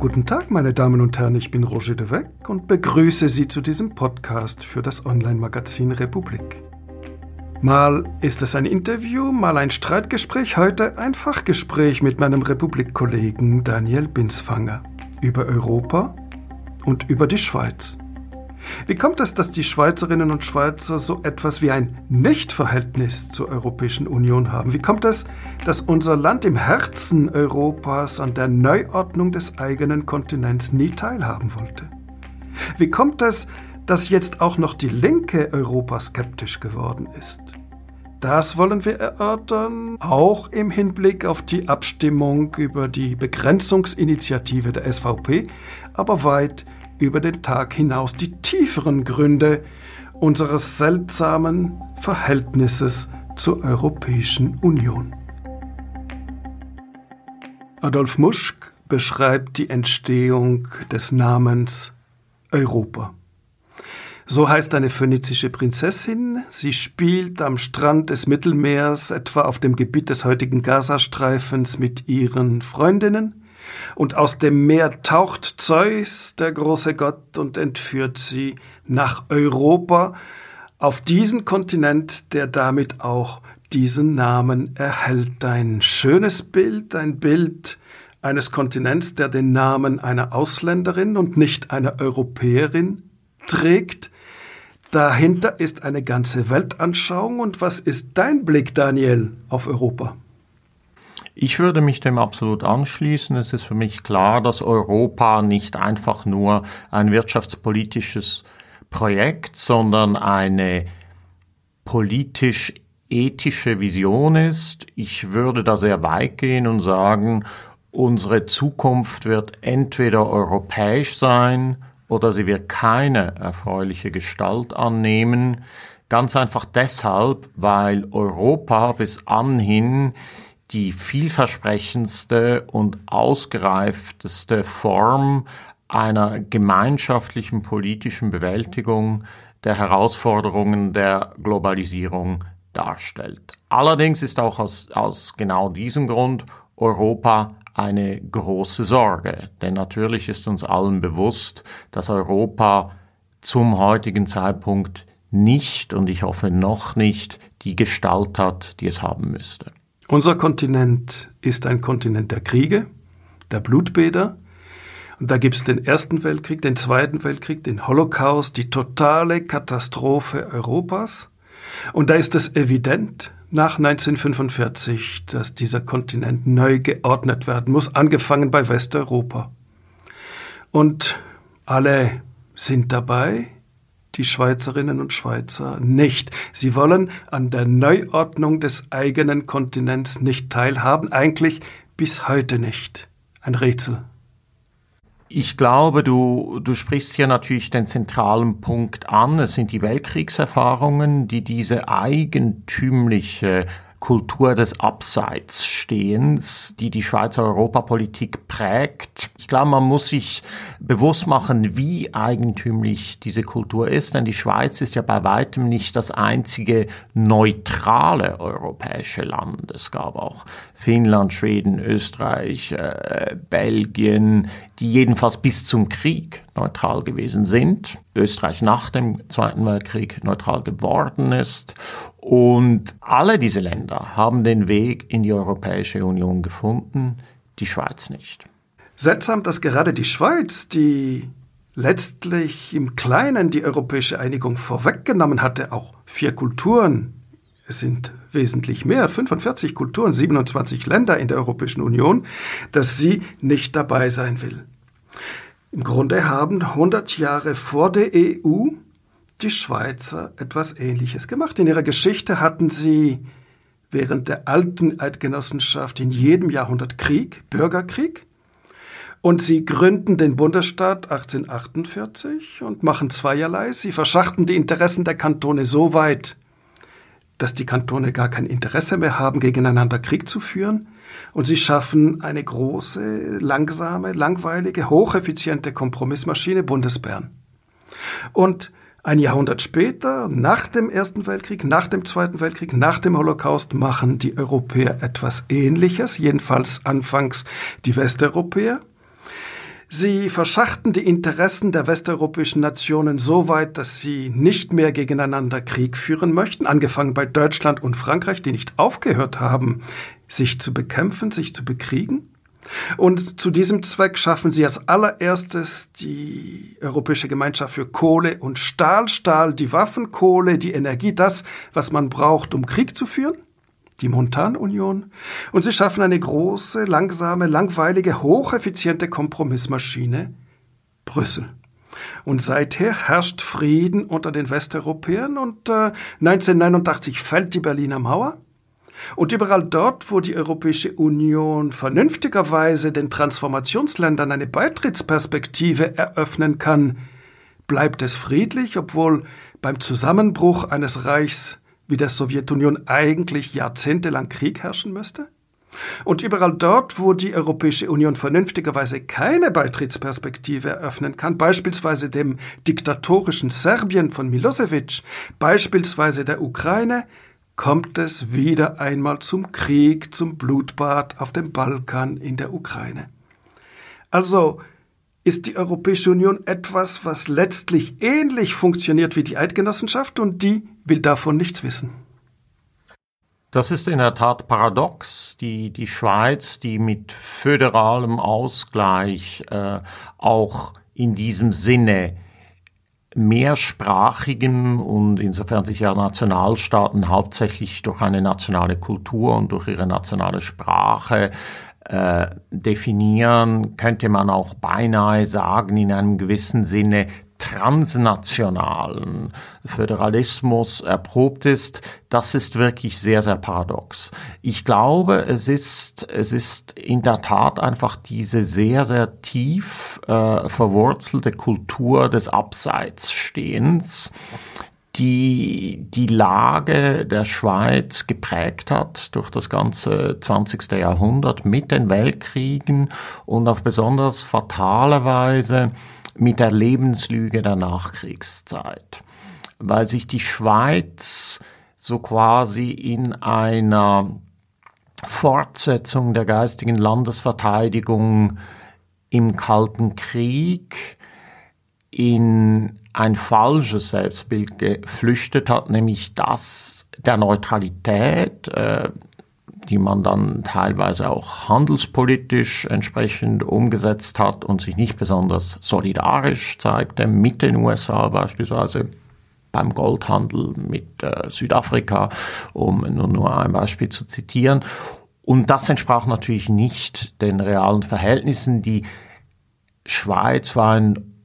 Guten Tag, meine Damen und Herren, ich bin Roger de und begrüße Sie zu diesem Podcast für das Online-Magazin Republik. Mal ist es ein Interview, mal ein Streitgespräch, heute ein Fachgespräch mit meinem Republik-Kollegen Daniel Binsfanger über Europa und über die Schweiz. Wie kommt es, dass die Schweizerinnen und Schweizer so etwas wie ein Nichtverhältnis zur Europäischen Union haben? Wie kommt es, dass unser Land im Herzen Europas an der Neuordnung des eigenen Kontinents nie teilhaben wollte? Wie kommt es, dass jetzt auch noch die Linke Europa skeptisch geworden ist? Das wollen wir erörtern, auch im Hinblick auf die Abstimmung über die Begrenzungsinitiative der SVP, aber weit über den Tag hinaus die tieferen Gründe unseres seltsamen Verhältnisses zur Europäischen Union. Adolf Muschk beschreibt die Entstehung des Namens Europa. So heißt eine phönizische Prinzessin. Sie spielt am Strand des Mittelmeers, etwa auf dem Gebiet des heutigen Gazastreifens, mit ihren Freundinnen. Und aus dem Meer taucht Zeus, der große Gott, und entführt sie nach Europa, auf diesen Kontinent, der damit auch diesen Namen erhält. Ein schönes Bild, ein Bild eines Kontinents, der den Namen einer Ausländerin und nicht einer Europäerin trägt. Dahinter ist eine ganze Weltanschauung. Und was ist dein Blick, Daniel, auf Europa? Ich würde mich dem absolut anschließen. Es ist für mich klar, dass Europa nicht einfach nur ein wirtschaftspolitisches Projekt, sondern eine politisch-ethische Vision ist. Ich würde da sehr weit gehen und sagen, unsere Zukunft wird entweder europäisch sein oder sie wird keine erfreuliche Gestalt annehmen. Ganz einfach deshalb, weil Europa bis anhin die vielversprechendste und ausgereifteste Form einer gemeinschaftlichen politischen Bewältigung der Herausforderungen der Globalisierung darstellt. Allerdings ist auch aus, aus genau diesem Grund Europa eine große Sorge, denn natürlich ist uns allen bewusst, dass Europa zum heutigen Zeitpunkt nicht und ich hoffe noch nicht die Gestalt hat, die es haben müsste. Unser Kontinent ist ein Kontinent der Kriege, der Blutbäder. Und da gibt es den Ersten Weltkrieg, den Zweiten Weltkrieg, den Holocaust, die totale Katastrophe Europas. Und da ist es evident nach 1945, dass dieser Kontinent neu geordnet werden muss, angefangen bei Westeuropa. Und alle sind dabei, die Schweizerinnen und Schweizer nicht. Sie wollen an der Neuordnung des eigenen Kontinents nicht teilhaben, eigentlich bis heute nicht. Ein Rätsel. Ich glaube, du, du sprichst hier natürlich den zentralen Punkt an. Es sind die Weltkriegserfahrungen, die diese eigentümliche Kultur des Abseitsstehens, die die Schweizer Europapolitik prägt. Ich glaube, man muss sich bewusst machen, wie eigentümlich diese Kultur ist, denn die Schweiz ist ja bei weitem nicht das einzige neutrale europäische Land. Es gab auch Finnland, Schweden, Österreich, äh, Belgien, die jedenfalls bis zum Krieg neutral gewesen sind. Österreich nach dem Zweiten Weltkrieg neutral geworden ist. Und alle diese Länder haben den Weg in die Europäische Union gefunden, die Schweiz nicht. Seltsam, dass gerade die Schweiz, die letztlich im Kleinen die europäische Einigung vorweggenommen hatte, auch vier Kulturen, es sind wesentlich mehr, 45 Kulturen, 27 Länder in der Europäischen Union, dass sie nicht dabei sein will. Im Grunde haben 100 Jahre vor der EU die Schweizer etwas Ähnliches gemacht. In ihrer Geschichte hatten sie während der alten Eidgenossenschaft in jedem Jahrhundert Krieg, Bürgerkrieg. Und sie gründen den Bundesstaat 1848 und machen zweierlei. Sie verschachten die Interessen der Kantone so weit, dass die Kantone gar kein Interesse mehr haben, gegeneinander Krieg zu führen. Und sie schaffen eine große, langsame, langweilige, hocheffiziente Kompromissmaschine Bundesbern. Und ein Jahrhundert später, nach dem Ersten Weltkrieg, nach dem Zweiten Weltkrieg, nach dem Holocaust, machen die Europäer etwas Ähnliches, jedenfalls anfangs die Westeuropäer. Sie verschachten die Interessen der westeuropäischen Nationen so weit, dass sie nicht mehr gegeneinander Krieg führen möchten, angefangen bei Deutschland und Frankreich, die nicht aufgehört haben, sich zu bekämpfen, sich zu bekriegen. Und zu diesem Zweck schaffen sie als allererstes die Europäische Gemeinschaft für Kohle und Stahl, Stahl, die Waffenkohle, die Energie, das, was man braucht, um Krieg zu führen die Montanunion, und sie schaffen eine große, langsame, langweilige, hocheffiziente Kompromissmaschine Brüssel. Und seither herrscht Frieden unter den Westeuropäern und äh, 1989 fällt die Berliner Mauer. Und überall dort, wo die Europäische Union vernünftigerweise den Transformationsländern eine Beitrittsperspektive eröffnen kann, bleibt es friedlich, obwohl beim Zusammenbruch eines Reichs wie der Sowjetunion eigentlich jahrzehntelang Krieg herrschen müsste? Und überall dort, wo die Europäische Union vernünftigerweise keine Beitrittsperspektive eröffnen kann, beispielsweise dem diktatorischen Serbien von Milosevic, beispielsweise der Ukraine, kommt es wieder einmal zum Krieg, zum Blutbad auf dem Balkan in der Ukraine. Also ist die Europäische Union etwas, was letztlich ähnlich funktioniert wie die Eidgenossenschaft und die will davon nichts wissen. Das ist in der Tat paradox. Die, die Schweiz, die mit föderalem Ausgleich äh, auch in diesem Sinne mehrsprachigem und insofern sich ja Nationalstaaten hauptsächlich durch eine nationale Kultur und durch ihre nationale Sprache äh, definieren, könnte man auch beinahe sagen, in einem gewissen Sinne transnationalen Föderalismus erprobt ist, das ist wirklich sehr, sehr paradox. Ich glaube, es ist, es ist in der Tat einfach diese sehr, sehr tief äh, verwurzelte Kultur des Abseitsstehens, die die Lage der Schweiz geprägt hat durch das ganze 20. Jahrhundert mit den Weltkriegen und auf besonders fatale Weise mit der Lebenslüge der Nachkriegszeit, weil sich die Schweiz so quasi in einer Fortsetzung der geistigen Landesverteidigung im Kalten Krieg in ein falsches Selbstbild geflüchtet hat, nämlich das der Neutralität, äh, die man dann teilweise auch handelspolitisch entsprechend umgesetzt hat und sich nicht besonders solidarisch zeigte mit den USA beispielsweise beim Goldhandel mit äh, Südafrika, um nur, nur ein Beispiel zu zitieren. Und das entsprach natürlich nicht den realen Verhältnissen. Die Schweiz war ein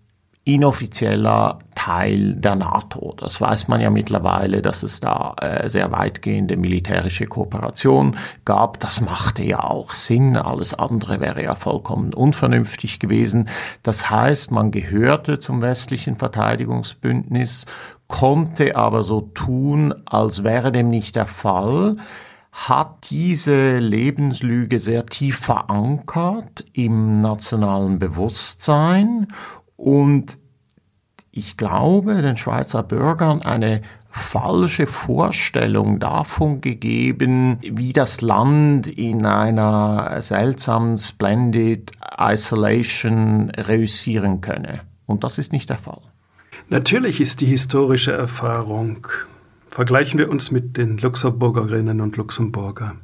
inoffizieller Teil der NATO. Das weiß man ja mittlerweile, dass es da äh, sehr weitgehende militärische Kooperation gab. Das machte ja auch Sinn. Alles andere wäre ja vollkommen unvernünftig gewesen. Das heißt, man gehörte zum westlichen Verteidigungsbündnis, konnte aber so tun, als wäre dem nicht der Fall hat diese Lebenslüge sehr tief verankert im nationalen Bewusstsein und ich glaube, den Schweizer Bürgern eine falsche Vorstellung davon gegeben, wie das Land in einer seltsamen Splendid Isolation reüssieren könne. Und das ist nicht der Fall. Natürlich ist die historische Erfahrung. Vergleichen wir uns mit den Luxemburgerinnen und Luxemburger.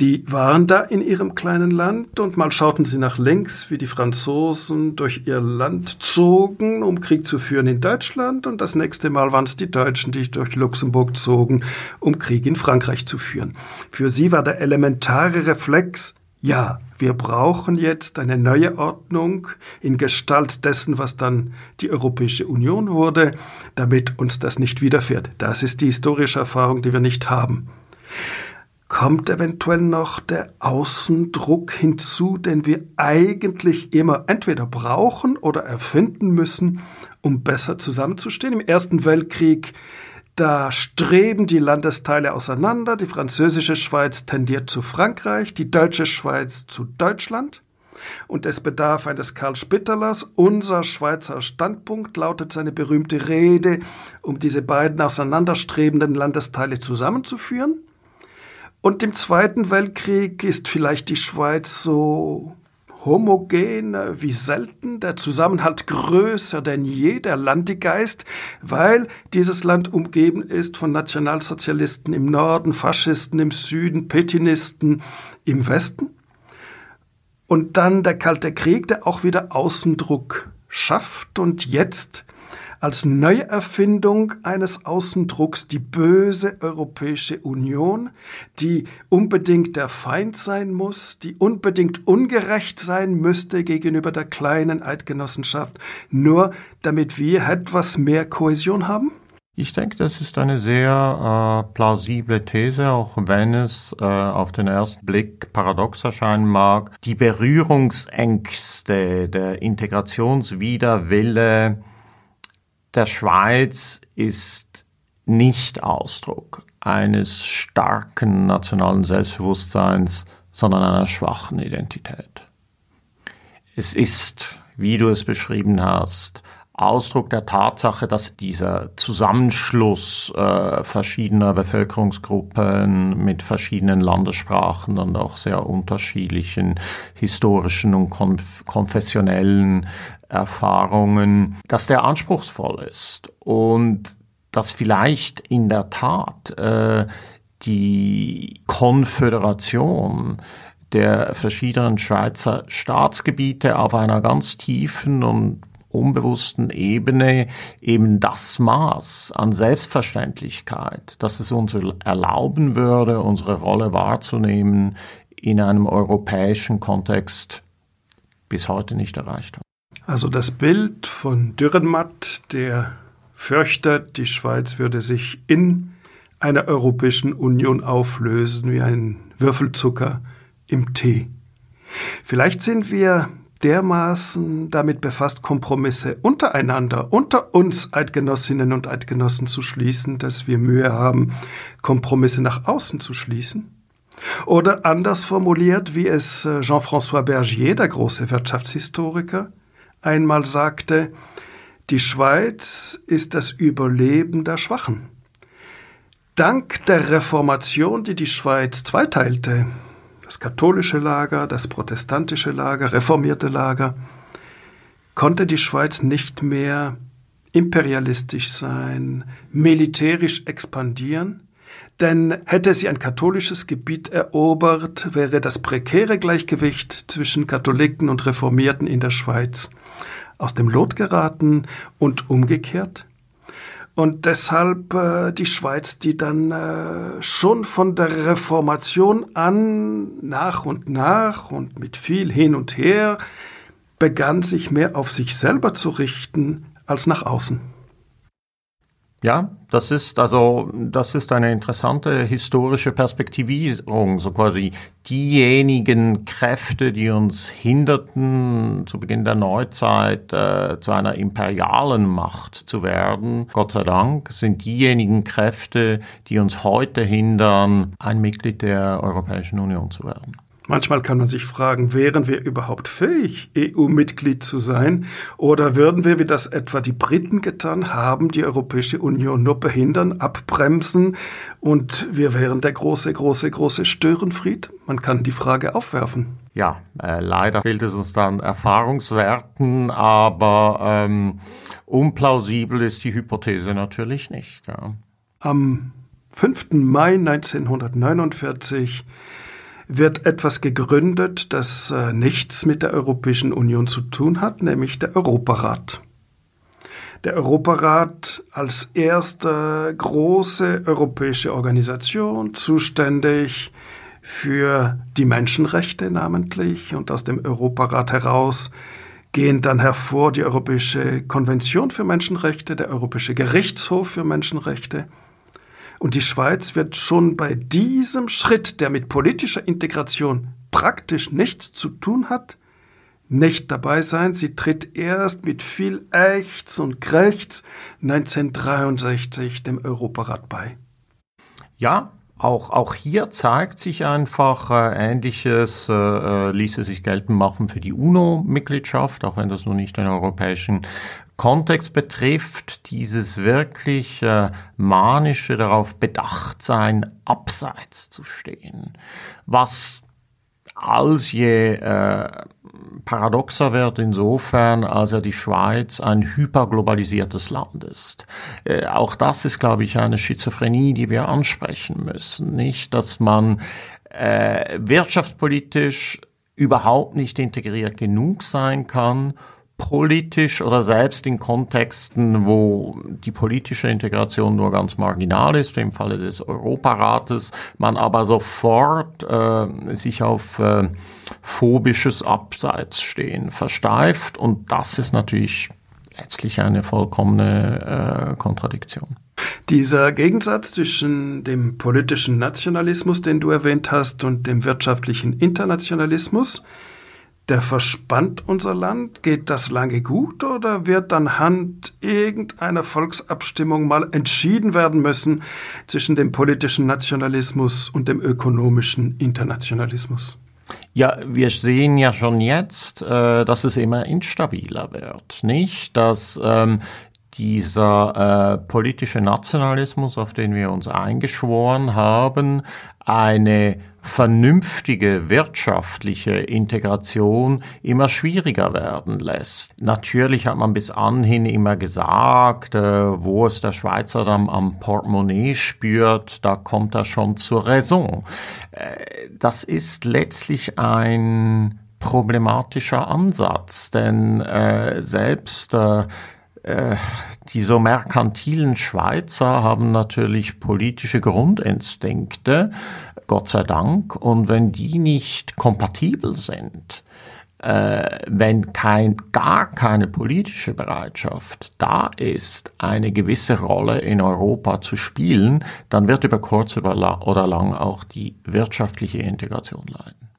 Die waren da in ihrem kleinen Land und mal schauten sie nach links, wie die Franzosen durch ihr Land zogen, um Krieg zu führen in Deutschland, und das nächste Mal waren es die Deutschen, die durch Luxemburg zogen, um Krieg in Frankreich zu führen. Für sie war der elementare Reflex, ja, wir brauchen jetzt eine neue Ordnung in Gestalt dessen, was dann die Europäische Union wurde, damit uns das nicht widerfährt. Das ist die historische Erfahrung, die wir nicht haben kommt eventuell noch der Außendruck hinzu, den wir eigentlich immer entweder brauchen oder erfinden müssen, um besser zusammenzustehen. Im Ersten Weltkrieg, da streben die Landesteile auseinander. Die französische Schweiz tendiert zu Frankreich, die deutsche Schweiz zu Deutschland. Und es bedarf eines Karl Spitterlers. Unser Schweizer Standpunkt lautet seine berühmte Rede, um diese beiden auseinanderstrebenden Landesteile zusammenzuführen. Und im Zweiten Weltkrieg ist vielleicht die Schweiz so homogen wie selten, der Zusammenhalt größer denn je, der Landigeist, weil dieses Land umgeben ist von Nationalsozialisten im Norden, Faschisten im Süden, Petinisten im Westen. Und dann der Kalte Krieg, der auch wieder Außendruck schafft und jetzt als Neuerfindung eines Außendrucks die böse Europäische Union, die unbedingt der Feind sein muss, die unbedingt ungerecht sein müsste gegenüber der kleinen Eidgenossenschaft, nur damit wir etwas mehr Kohäsion haben? Ich denke, das ist eine sehr äh, plausible These, auch wenn es äh, auf den ersten Blick paradox erscheinen mag. Die Berührungsängste, der Integrationswiderwille der Schweiz ist nicht Ausdruck eines starken nationalen Selbstbewusstseins, sondern einer schwachen Identität. Es ist, wie du es beschrieben hast, Ausdruck der Tatsache, dass dieser Zusammenschluss äh, verschiedener Bevölkerungsgruppen mit verschiedenen Landessprachen und auch sehr unterschiedlichen historischen und konf konfessionellen Erfahrungen, dass der anspruchsvoll ist und dass vielleicht in der Tat äh, die Konföderation der verschiedenen Schweizer Staatsgebiete auf einer ganz tiefen und unbewussten Ebene eben das Maß an Selbstverständlichkeit, dass es uns erlauben würde, unsere Rolle wahrzunehmen, in einem europäischen Kontext bis heute nicht erreicht haben. Also das Bild von Dürrenmatt, der fürchtet, die Schweiz würde sich in einer Europäischen Union auflösen wie ein Würfelzucker im Tee. Vielleicht sind wir dermaßen damit befasst, Kompromisse untereinander, unter uns Eidgenossinnen und Eidgenossen zu schließen, dass wir Mühe haben, Kompromisse nach außen zu schließen? Oder anders formuliert, wie es äh, Jean-François Bergier, der große Wirtschaftshistoriker, einmal sagte, die Schweiz ist das Überleben der Schwachen. Dank der Reformation, die die Schweiz zweiteilte, das katholische Lager, das protestantische Lager, reformierte Lager, konnte die Schweiz nicht mehr imperialistisch sein, militärisch expandieren, denn hätte sie ein katholisches Gebiet erobert, wäre das prekäre Gleichgewicht zwischen Katholiken und Reformierten in der Schweiz aus dem Lot geraten und umgekehrt. Und deshalb äh, die Schweiz, die dann äh, schon von der Reformation an nach und nach und mit viel hin und her begann sich mehr auf sich selber zu richten als nach außen. Ja, das ist also, das ist eine interessante historische Perspektivierung, so quasi diejenigen Kräfte, die uns hinderten, zu Beginn der Neuzeit äh, zu einer imperialen Macht zu werden. Gott sei Dank sind diejenigen Kräfte, die uns heute hindern, ein Mitglied der Europäischen Union zu werden. Manchmal kann man sich fragen, wären wir überhaupt fähig, EU-Mitglied zu sein? Oder würden wir, wie das etwa die Briten getan haben, die Europäische Union nur behindern, abbremsen und wir wären der große, große, große Störenfried? Man kann die Frage aufwerfen. Ja, äh, leider fehlt es uns dann Erfahrungswerten, aber ähm, unplausibel ist die Hypothese natürlich nicht. Ja. Am 5. Mai 1949 wird etwas gegründet, das äh, nichts mit der Europäischen Union zu tun hat, nämlich der Europarat. Der Europarat als erste große europäische Organisation, zuständig für die Menschenrechte namentlich und aus dem Europarat heraus gehen dann hervor die Europäische Konvention für Menschenrechte, der Europäische Gerichtshof für Menschenrechte und die Schweiz wird schon bei diesem Schritt, der mit politischer Integration praktisch nichts zu tun hat, nicht dabei sein. Sie tritt erst mit viel Ächz und Krächz 1963 dem Europarat bei. Ja, auch, auch hier zeigt sich einfach äh, Ähnliches, äh, äh ließe sich geltend machen für die UNO-Mitgliedschaft, auch wenn das nun nicht den europäischen Kontext betrifft, dieses wirklich äh, manische darauf bedacht sein, abseits zu stehen, was als je äh, paradoxer wird insofern, als ja die Schweiz ein hyperglobalisiertes Land ist. Äh, auch das ist, glaube ich, eine Schizophrenie, die wir ansprechen müssen. Nicht, dass man äh, wirtschaftspolitisch überhaupt nicht integriert genug sein kann, politisch oder selbst in Kontexten, wo die politische Integration nur ganz marginal ist, im Falle des Europarates, man aber sofort äh, sich auf äh, phobisches Abseitsstehen versteift und das ist natürlich letztlich eine vollkommene äh, Kontradiktion. Dieser Gegensatz zwischen dem politischen Nationalismus, den du erwähnt hast, und dem wirtschaftlichen Internationalismus, der verspannt unser Land? Geht das lange gut oder wird anhand irgendeiner Volksabstimmung mal entschieden werden müssen zwischen dem politischen Nationalismus und dem ökonomischen Internationalismus? Ja, wir sehen ja schon jetzt, äh, dass es immer instabiler wird, nicht? Dass ähm, dieser äh, politische Nationalismus, auf den wir uns eingeschworen haben, eine vernünftige wirtschaftliche Integration immer schwieriger werden lässt. Natürlich hat man bis anhin immer gesagt, äh, wo es der Schweizer dann am Portemonnaie spürt, da kommt er schon zur Raison. Äh, das ist letztlich ein problematischer Ansatz, denn äh, selbst die so merkantilen Schweizer haben natürlich politische Grundinstinkte, Gott sei Dank, und wenn die nicht kompatibel sind, äh, wenn kein, gar keine politische Bereitschaft da ist, eine gewisse Rolle in Europa zu spielen, dann wird über kurz oder lang auch die wirtschaftliche Integration leiden.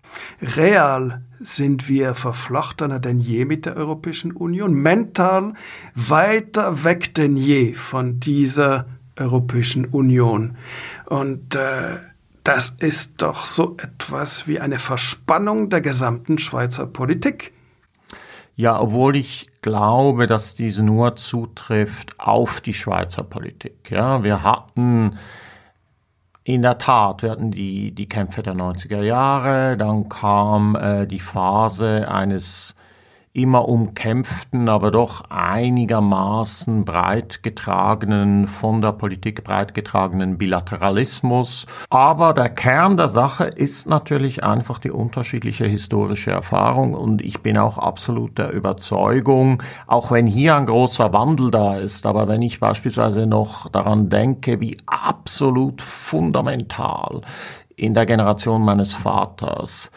Real sind wir verflochtener denn je mit der Europäischen Union, mental weiter weg denn je von dieser Europäischen Union. Und äh, das ist doch so etwas wie eine Verspannung der gesamten Schweizer Politik. Ja, obwohl ich glaube, dass diese nur zutrifft auf die Schweizer Politik. Ja, wir hatten in der Tat, wir hatten die, die Kämpfe der 90er Jahre, dann kam äh, die Phase eines immer umkämpften, aber doch einigermaßen breit getragenen, von der Politik breit getragenen Bilateralismus. Aber der Kern der Sache ist natürlich einfach die unterschiedliche historische Erfahrung und ich bin auch absolut der Überzeugung, auch wenn hier ein großer Wandel da ist, aber wenn ich beispielsweise noch daran denke, wie absolut fundamental in der Generation meines Vaters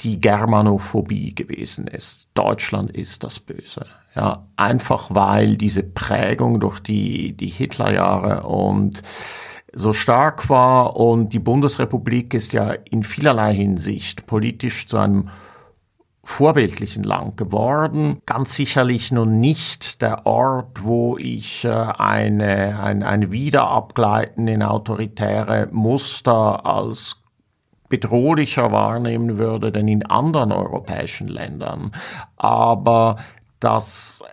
die Germanophobie gewesen ist. Deutschland ist das Böse. Ja, einfach weil diese Prägung durch die, die Hitlerjahre und so stark war und die Bundesrepublik ist ja in vielerlei Hinsicht politisch zu einem vorbildlichen Land geworden. Ganz sicherlich nun nicht der Ort, wo ich äh, eine, ein, ein Wiederabgleiten in autoritäre Muster als bedrohlicher wahrnehmen würde denn in anderen europäischen Ländern. Aber das,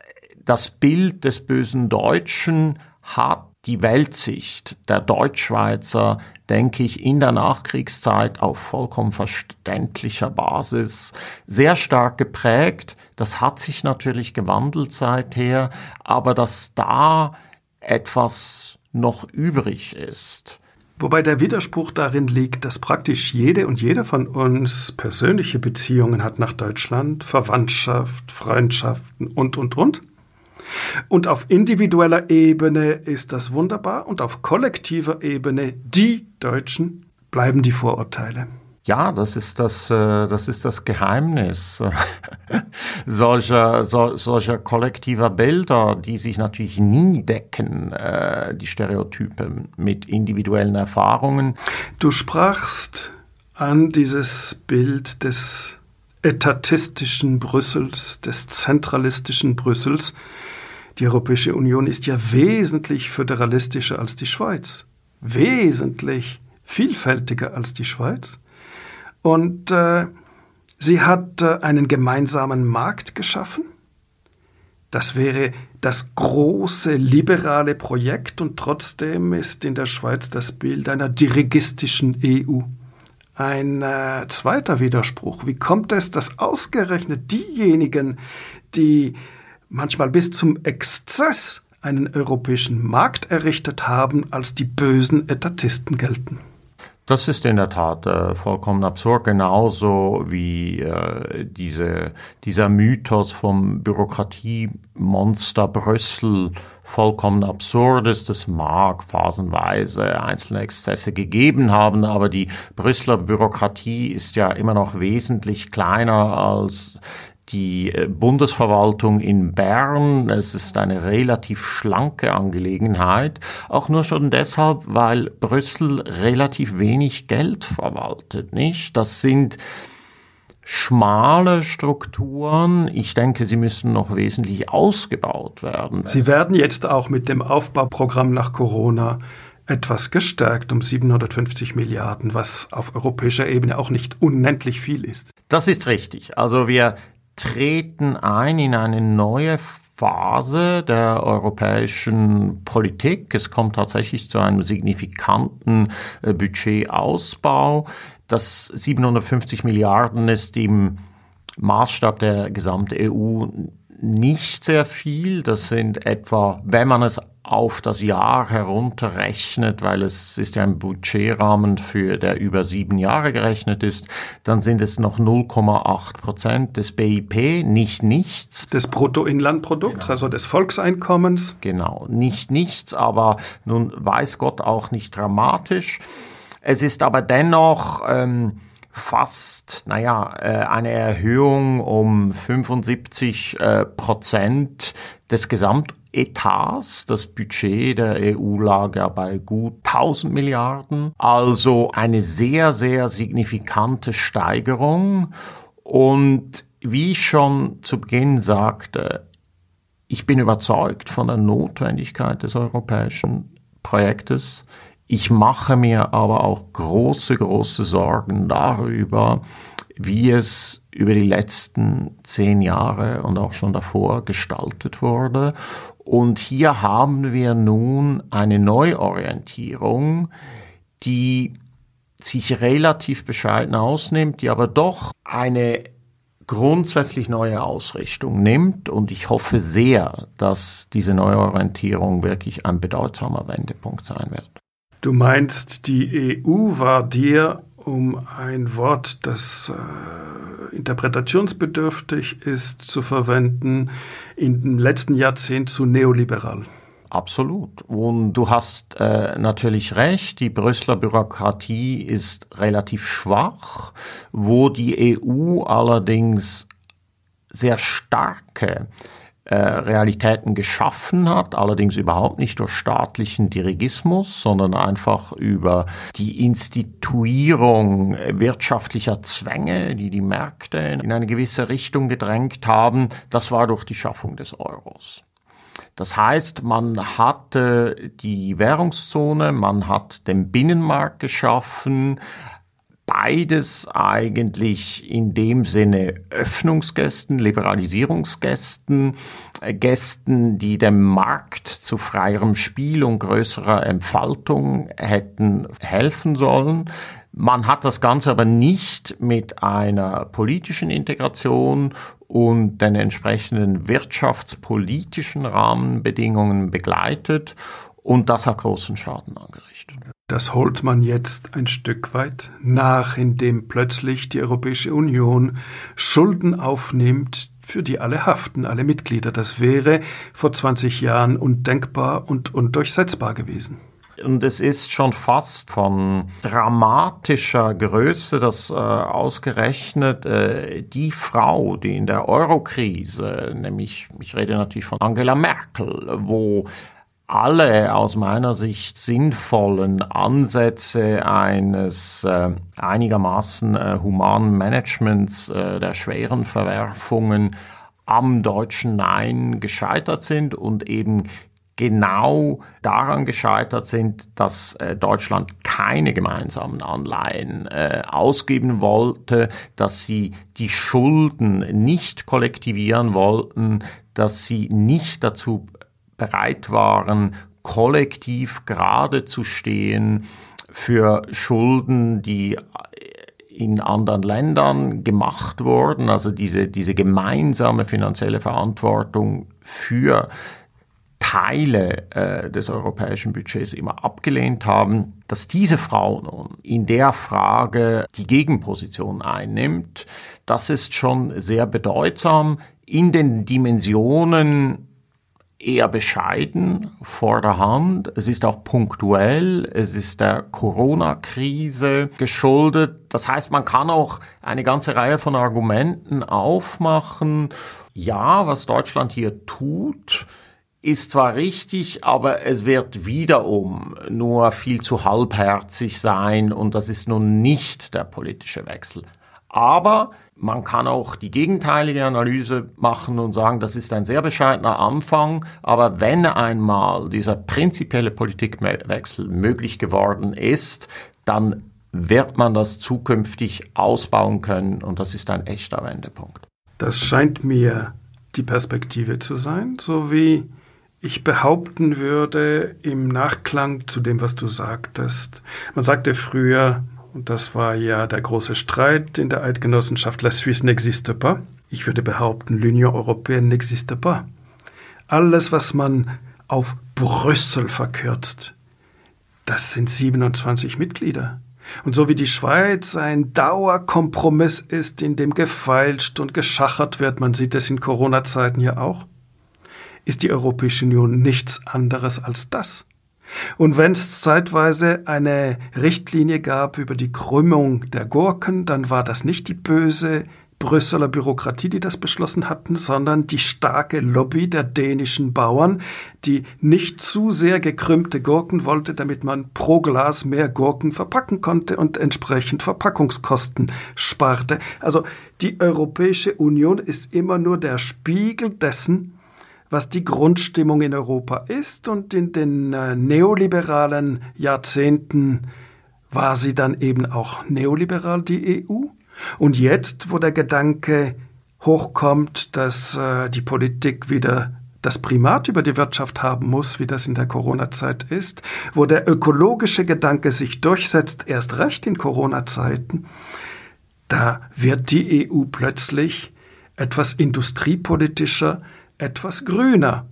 das Bild des bösen Deutschen hat die Weltsicht der Deutschschweizer, denke ich, in der Nachkriegszeit auf vollkommen verständlicher Basis sehr stark geprägt. Das hat sich natürlich gewandelt seither, aber dass da etwas noch übrig ist, Wobei der Widerspruch darin liegt, dass praktisch jede und jeder von uns persönliche Beziehungen hat nach Deutschland, Verwandtschaft, Freundschaften und, und, und. Und auf individueller Ebene ist das wunderbar und auf kollektiver Ebene, die Deutschen, bleiben die Vorurteile. Ja, das ist das, äh, das ist das Geheimnis solcher, so, solcher kollektiver Bilder, die sich natürlich nie decken, äh, die Stereotypen mit individuellen Erfahrungen. Du sprachst an dieses Bild des etatistischen Brüssels, des zentralistischen Brüssels. Die Europäische Union ist ja wesentlich föderalistischer als die Schweiz, wesentlich vielfältiger als die Schweiz. Und äh, sie hat äh, einen gemeinsamen Markt geschaffen. Das wäre das große liberale Projekt und trotzdem ist in der Schweiz das Bild einer dirigistischen EU. ein äh, zweiter Widerspruch. Wie kommt es, dass ausgerechnet diejenigen, die manchmal bis zum Exzess einen europäischen Markt errichtet haben, als die bösen Etatisten gelten? Das ist in der Tat äh, vollkommen absurd, genauso wie äh, diese, dieser Mythos vom Bürokratiemonster Brüssel vollkommen absurd ist. Es mag phasenweise einzelne Exzesse gegeben haben, aber die Brüsseler Bürokratie ist ja immer noch wesentlich kleiner als die äh, Bundesverwaltung in Bern. Es ist eine relativ schlanke Angelegenheit, auch nur schon deshalb, weil Brüssel relativ wenig Geld verwaltet, nicht? Das sind schmale Strukturen. Ich denke, sie müssen noch wesentlich ausgebaut werden. Sie werden jetzt auch mit dem Aufbauprogramm nach Corona etwas gestärkt um 750 Milliarden, was auf europäischer Ebene auch nicht unendlich viel ist. Das ist richtig. Also wir treten ein in eine neue Phase der europäischen Politik. Es kommt tatsächlich zu einem signifikanten äh, Budgetausbau. Das 750 Milliarden ist im Maßstab der gesamten EU nicht sehr viel. Das sind etwa, wenn man es auf das Jahr herunterrechnet, weil es ist ja ein Budgetrahmen für der über sieben Jahre gerechnet ist, dann sind es noch 0,8 Prozent des BIP, nicht nichts. Des Bruttoinlandprodukts, genau. also des Volkseinkommens. Genau, nicht nichts, aber nun weiß Gott auch nicht dramatisch. Es ist aber dennoch ähm, fast, naja, äh, eine Erhöhung um 75 äh, Prozent des Gesamtetats. Das Budget der EU lag ja bei gut 1000 Milliarden. Also eine sehr, sehr signifikante Steigerung. Und wie ich schon zu Beginn sagte, ich bin überzeugt von der Notwendigkeit des europäischen Projektes. Ich mache mir aber auch große, große Sorgen darüber, wie es über die letzten zehn Jahre und auch schon davor gestaltet wurde. Und hier haben wir nun eine Neuorientierung, die sich relativ bescheiden ausnimmt, die aber doch eine grundsätzlich neue Ausrichtung nimmt. Und ich hoffe sehr, dass diese Neuorientierung wirklich ein bedeutsamer Wendepunkt sein wird. Du meinst, die EU war dir, um ein Wort, das äh, interpretationsbedürftig ist, zu verwenden, in dem letzten Jahrzehnt zu neoliberal. Absolut. Und du hast äh, natürlich recht, die Brüsseler Bürokratie ist relativ schwach, wo die EU allerdings sehr starke Realitäten geschaffen hat, allerdings überhaupt nicht durch staatlichen Dirigismus, sondern einfach über die Instituierung wirtschaftlicher Zwänge, die die Märkte in eine gewisse Richtung gedrängt haben. Das war durch die Schaffung des Euros. Das heißt, man hatte die Währungszone, man hat den Binnenmarkt geschaffen, beides eigentlich in dem Sinne Öffnungsgästen, Liberalisierungsgästen, äh, Gästen, die dem Markt zu freierem Spiel und größerer Entfaltung hätten helfen sollen. Man hat das Ganze aber nicht mit einer politischen Integration und den entsprechenden wirtschaftspolitischen Rahmenbedingungen begleitet und das hat großen Schaden angerichtet. Das holt man jetzt ein Stück weit nach, indem plötzlich die Europäische Union Schulden aufnimmt, für die alle haften, alle Mitglieder. Das wäre vor 20 Jahren undenkbar und undurchsetzbar gewesen. Und es ist schon fast von dramatischer Größe, dass äh, ausgerechnet äh, die Frau, die in der Eurokrise, nämlich ich rede natürlich von Angela Merkel, wo alle aus meiner Sicht sinnvollen Ansätze eines äh, einigermaßen äh, humanen Managements äh, der schweren Verwerfungen am deutschen Nein gescheitert sind und eben genau daran gescheitert sind, dass äh, Deutschland keine gemeinsamen Anleihen äh, ausgeben wollte, dass sie die Schulden nicht kollektivieren wollten, dass sie nicht dazu bereit waren, kollektiv gerade zu stehen für Schulden, die in anderen Ländern gemacht wurden, also diese, diese gemeinsame finanzielle Verantwortung für Teile äh, des europäischen Budgets immer abgelehnt haben, dass diese Frau nun in der Frage die Gegenposition einnimmt, das ist schon sehr bedeutsam. In den Dimensionen eher bescheiden vor der Hand. Es ist auch punktuell. Es ist der Corona-Krise geschuldet. Das heißt, man kann auch eine ganze Reihe von Argumenten aufmachen. Ja, was Deutschland hier tut, ist zwar richtig, aber es wird wiederum nur viel zu halbherzig sein und das ist nun nicht der politische Wechsel. Aber man kann auch die gegenteilige Analyse machen und sagen, das ist ein sehr bescheidener Anfang, aber wenn einmal dieser prinzipielle Politikwechsel möglich geworden ist, dann wird man das zukünftig ausbauen können und das ist ein echter Wendepunkt. Das scheint mir die Perspektive zu sein, so wie ich behaupten würde im Nachklang zu dem, was du sagtest. Man sagte früher, und das war ja der große Streit in der Eidgenossenschaft, La Suisse n'existe pas. Ich würde behaupten, l'Union européenne n'existe pas. Alles, was man auf Brüssel verkürzt, das sind 27 Mitglieder. Und so wie die Schweiz ein Dauerkompromiss ist, in dem gefeilscht und geschachert wird, man sieht es in Corona-Zeiten ja auch, ist die Europäische Union nichts anderes als das. Und wenn es zeitweise eine Richtlinie gab über die Krümmung der Gurken, dann war das nicht die böse Brüsseler Bürokratie, die das beschlossen hatten, sondern die starke Lobby der dänischen Bauern, die nicht zu sehr gekrümmte Gurken wollte, damit man pro Glas mehr Gurken verpacken konnte und entsprechend Verpackungskosten sparte. Also die Europäische Union ist immer nur der Spiegel dessen, was die Grundstimmung in Europa ist. Und in den äh, neoliberalen Jahrzehnten war sie dann eben auch neoliberal, die EU. Und jetzt, wo der Gedanke hochkommt, dass äh, die Politik wieder das Primat über die Wirtschaft haben muss, wie das in der Corona-Zeit ist, wo der ökologische Gedanke sich durchsetzt, erst recht in Corona-Zeiten, da wird die EU plötzlich etwas industriepolitischer, etwas grüner.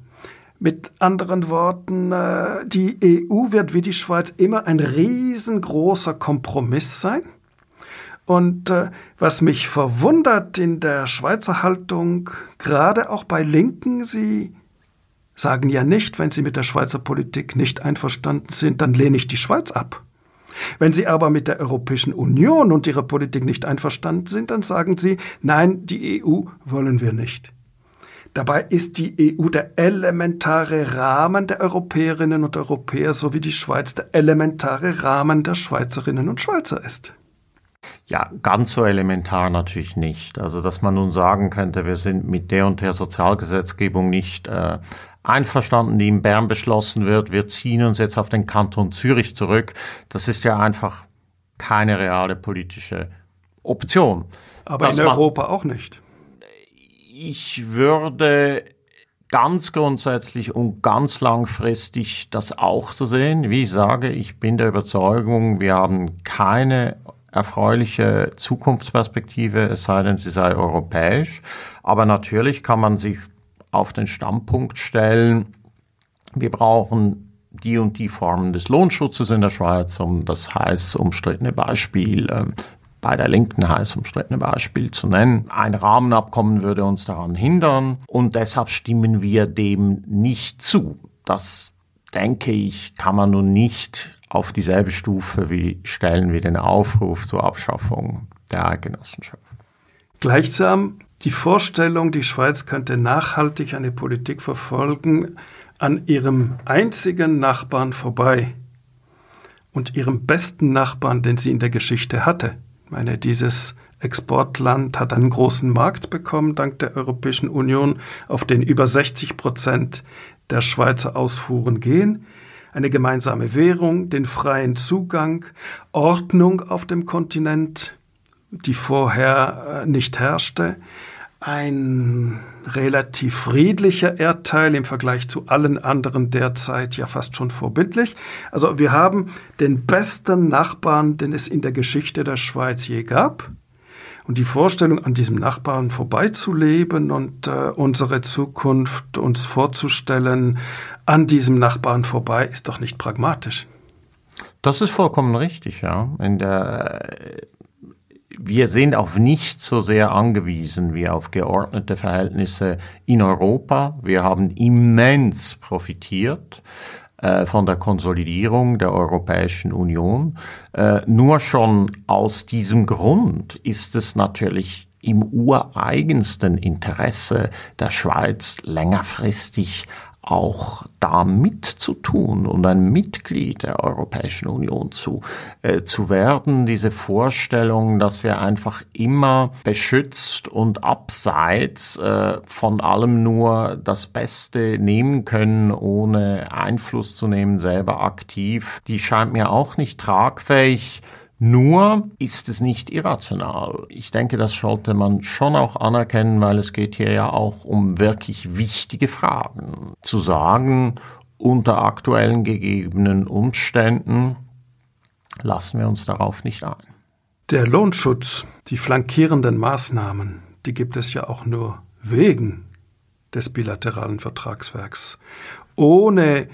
Mit anderen Worten, äh, die EU wird wie die Schweiz immer ein riesengroßer Kompromiss sein. Und äh, was mich verwundert in der Schweizer Haltung, gerade auch bei Linken, sie sagen ja nicht, wenn sie mit der Schweizer Politik nicht einverstanden sind, dann lehne ich die Schweiz ab. Wenn sie aber mit der Europäischen Union und ihrer Politik nicht einverstanden sind, dann sagen sie, nein, die EU wollen wir nicht. Dabei ist die EU der elementare Rahmen der Europäerinnen und Europäer sowie die Schweiz der elementare Rahmen der Schweizerinnen und Schweizer ist. Ja, ganz so elementar natürlich nicht. Also, dass man nun sagen könnte, wir sind mit der und der Sozialgesetzgebung nicht äh, einverstanden, die in Bern beschlossen wird, wir ziehen uns jetzt auf den Kanton Zürich zurück, das ist ja einfach keine reale politische Option. Aber das in Europa auch nicht ich würde ganz grundsätzlich und ganz langfristig das auch so sehen. Wie ich sage, ich bin der Überzeugung, wir haben keine erfreuliche Zukunftsperspektive, es sei denn, sie sei europäisch. Aber natürlich kann man sich auf den Standpunkt stellen, wir brauchen die und die Formen des Lohnschutzes in der Schweiz, um das heiß umstrittene Beispiel ähm, bei der Linken heiß umstrittene Beispiel zu nennen. Ein Rahmenabkommen würde uns daran hindern und deshalb stimmen wir dem nicht zu. Das denke ich, kann man nun nicht auf dieselbe Stufe wie stellen wie den Aufruf zur Abschaffung der Eidgenossenschaft. Gleichsam die Vorstellung, die Schweiz könnte nachhaltig eine Politik verfolgen, an ihrem einzigen Nachbarn vorbei und ihrem besten Nachbarn, den sie in der Geschichte hatte, meine, dieses Exportland hat einen großen Markt bekommen dank der Europäischen Union, auf den über 60 Prozent der Schweizer Ausfuhren gehen. Eine gemeinsame Währung, den freien Zugang, Ordnung auf dem Kontinent, die vorher äh, nicht herrschte, ein relativ friedlicher Erdteil im Vergleich zu allen anderen derzeit ja fast schon vorbildlich. Also wir haben den besten Nachbarn, den es in der Geschichte der Schweiz je gab. Und die Vorstellung, an diesem Nachbarn vorbeizuleben und äh, unsere Zukunft uns vorzustellen, an diesem Nachbarn vorbei, ist doch nicht pragmatisch. Das ist vollkommen richtig, ja. In der, wir sind auf nicht so sehr angewiesen wie auf geordnete Verhältnisse in Europa. Wir haben immens profitiert äh, von der Konsolidierung der Europäischen Union. Äh, nur schon aus diesem Grund ist es natürlich im ureigensten Interesse der Schweiz längerfristig auch da mitzutun und ein Mitglied der Europäischen Union zu, äh, zu werden. Diese Vorstellung, dass wir einfach immer beschützt und abseits äh, von allem nur das Beste nehmen können, ohne Einfluss zu nehmen, selber aktiv, die scheint mir auch nicht tragfähig. Nur ist es nicht irrational. Ich denke, das sollte man schon auch anerkennen, weil es geht hier ja auch um wirklich wichtige Fragen. Zu sagen, unter aktuellen gegebenen Umständen lassen wir uns darauf nicht ein. Der Lohnschutz, die flankierenden Maßnahmen, die gibt es ja auch nur wegen des bilateralen Vertragswerks. Ohne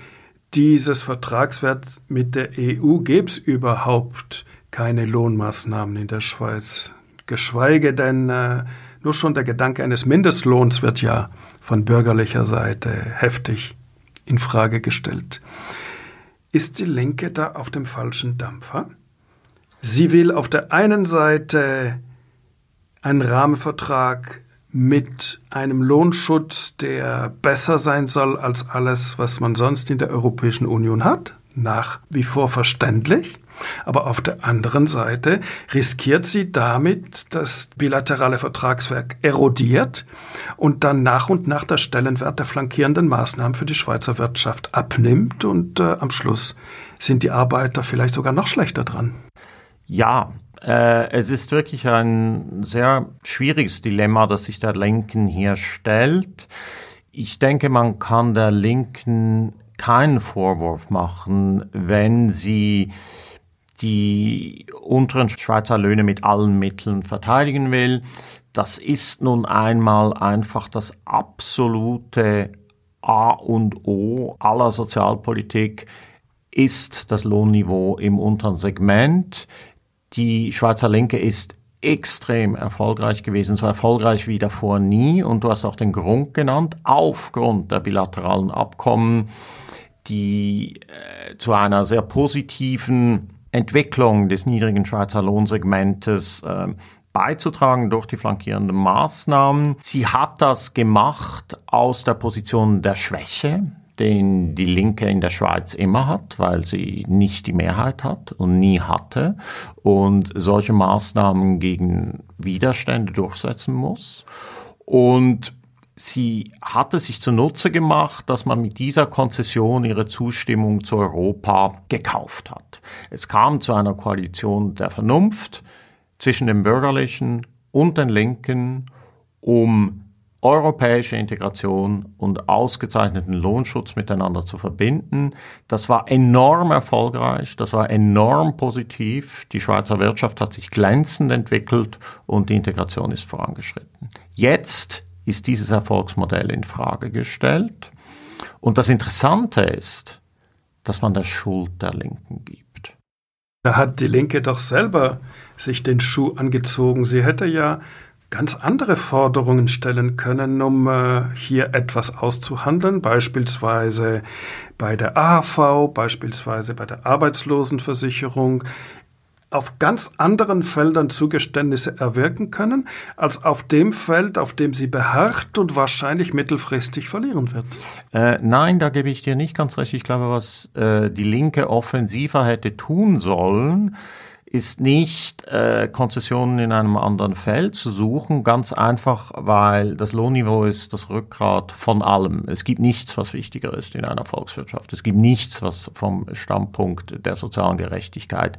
dieses Vertragswerk mit der EU gäbe es überhaupt keine Lohnmaßnahmen in der Schweiz. Geschweige denn, äh, nur schon der Gedanke eines Mindestlohns wird ja von bürgerlicher Seite heftig in Frage gestellt. Ist die Linke da auf dem falschen Dampfer? Sie will auf der einen Seite einen Rahmenvertrag mit einem Lohnschutz, der besser sein soll als alles, was man sonst in der Europäischen Union hat, nach wie vor verständlich. Aber auf der anderen Seite riskiert sie damit, dass bilaterale Vertragswerk erodiert und dann nach und nach der Stellenwert der flankierenden Maßnahmen für die Schweizer Wirtschaft abnimmt und äh, am Schluss sind die Arbeiter vielleicht sogar noch schlechter dran. Ja, äh, es ist wirklich ein sehr schwieriges Dilemma, das sich der Linken hier stellt. Ich denke, man kann der Linken keinen Vorwurf machen, wenn sie die unteren Schweizer Löhne mit allen Mitteln verteidigen will. Das ist nun einmal einfach das absolute A und O aller Sozialpolitik ist das Lohnniveau im unteren Segment. Die Schweizer Linke ist extrem erfolgreich gewesen, so erfolgreich wie davor nie. Und du hast auch den Grund genannt, aufgrund der bilateralen Abkommen, die äh, zu einer sehr positiven Entwicklung des niedrigen Schweizer Lohnsegmentes äh, beizutragen durch die flankierenden Maßnahmen. Sie hat das gemacht aus der Position der Schwäche, den die Linke in der Schweiz immer hat, weil sie nicht die Mehrheit hat und nie hatte und solche Maßnahmen gegen Widerstände durchsetzen muss. Und Sie hatte sich zunutze gemacht, dass man mit dieser Konzession ihre Zustimmung zu Europa gekauft hat. Es kam zu einer Koalition der Vernunft zwischen den Bürgerlichen und den Linken, um europäische Integration und ausgezeichneten Lohnschutz miteinander zu verbinden. Das war enorm erfolgreich, das war enorm positiv. Die Schweizer Wirtschaft hat sich glänzend entwickelt und die Integration ist vorangeschritten. Jetzt ist dieses Erfolgsmodell in Frage gestellt. Und das Interessante ist, dass man der Schuld der Linken gibt. Da hat die Linke doch selber sich den Schuh angezogen. Sie hätte ja ganz andere Forderungen stellen können, um äh, hier etwas auszuhandeln, beispielsweise bei der AHV, beispielsweise bei der Arbeitslosenversicherung auf ganz anderen Feldern Zugeständnisse erwirken können, als auf dem Feld, auf dem sie beharrt und wahrscheinlich mittelfristig verlieren wird. Äh, nein, da gebe ich dir nicht ganz recht. Ich glaube, was äh, die Linke offensiver hätte tun sollen, ist nicht äh, Konzessionen in einem anderen Feld zu suchen, ganz einfach, weil das Lohnniveau ist das Rückgrat von allem. Es gibt nichts, was wichtiger ist in einer Volkswirtschaft. Es gibt nichts, was vom Standpunkt der sozialen Gerechtigkeit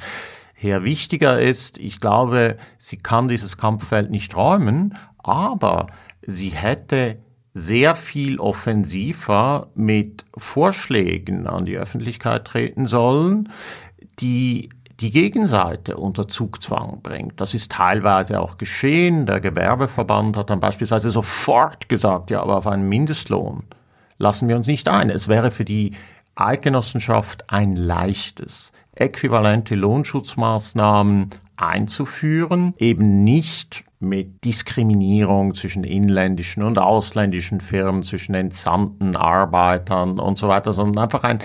her wichtiger ist. Ich glaube, sie kann dieses Kampffeld nicht räumen, aber sie hätte sehr viel offensiver mit Vorschlägen an die Öffentlichkeit treten sollen, die die Gegenseite unter Zugzwang bringt. Das ist teilweise auch geschehen. Der Gewerbeverband hat dann beispielsweise sofort gesagt, ja, aber auf einen Mindestlohn lassen wir uns nicht ein. Es wäre für die Eidgenossenschaft ein leichtes, äquivalente Lohnschutzmaßnahmen einzuführen, eben nicht mit Diskriminierung zwischen inländischen und ausländischen Firmen, zwischen entsandten Arbeitern und so weiter, sondern einfach ein,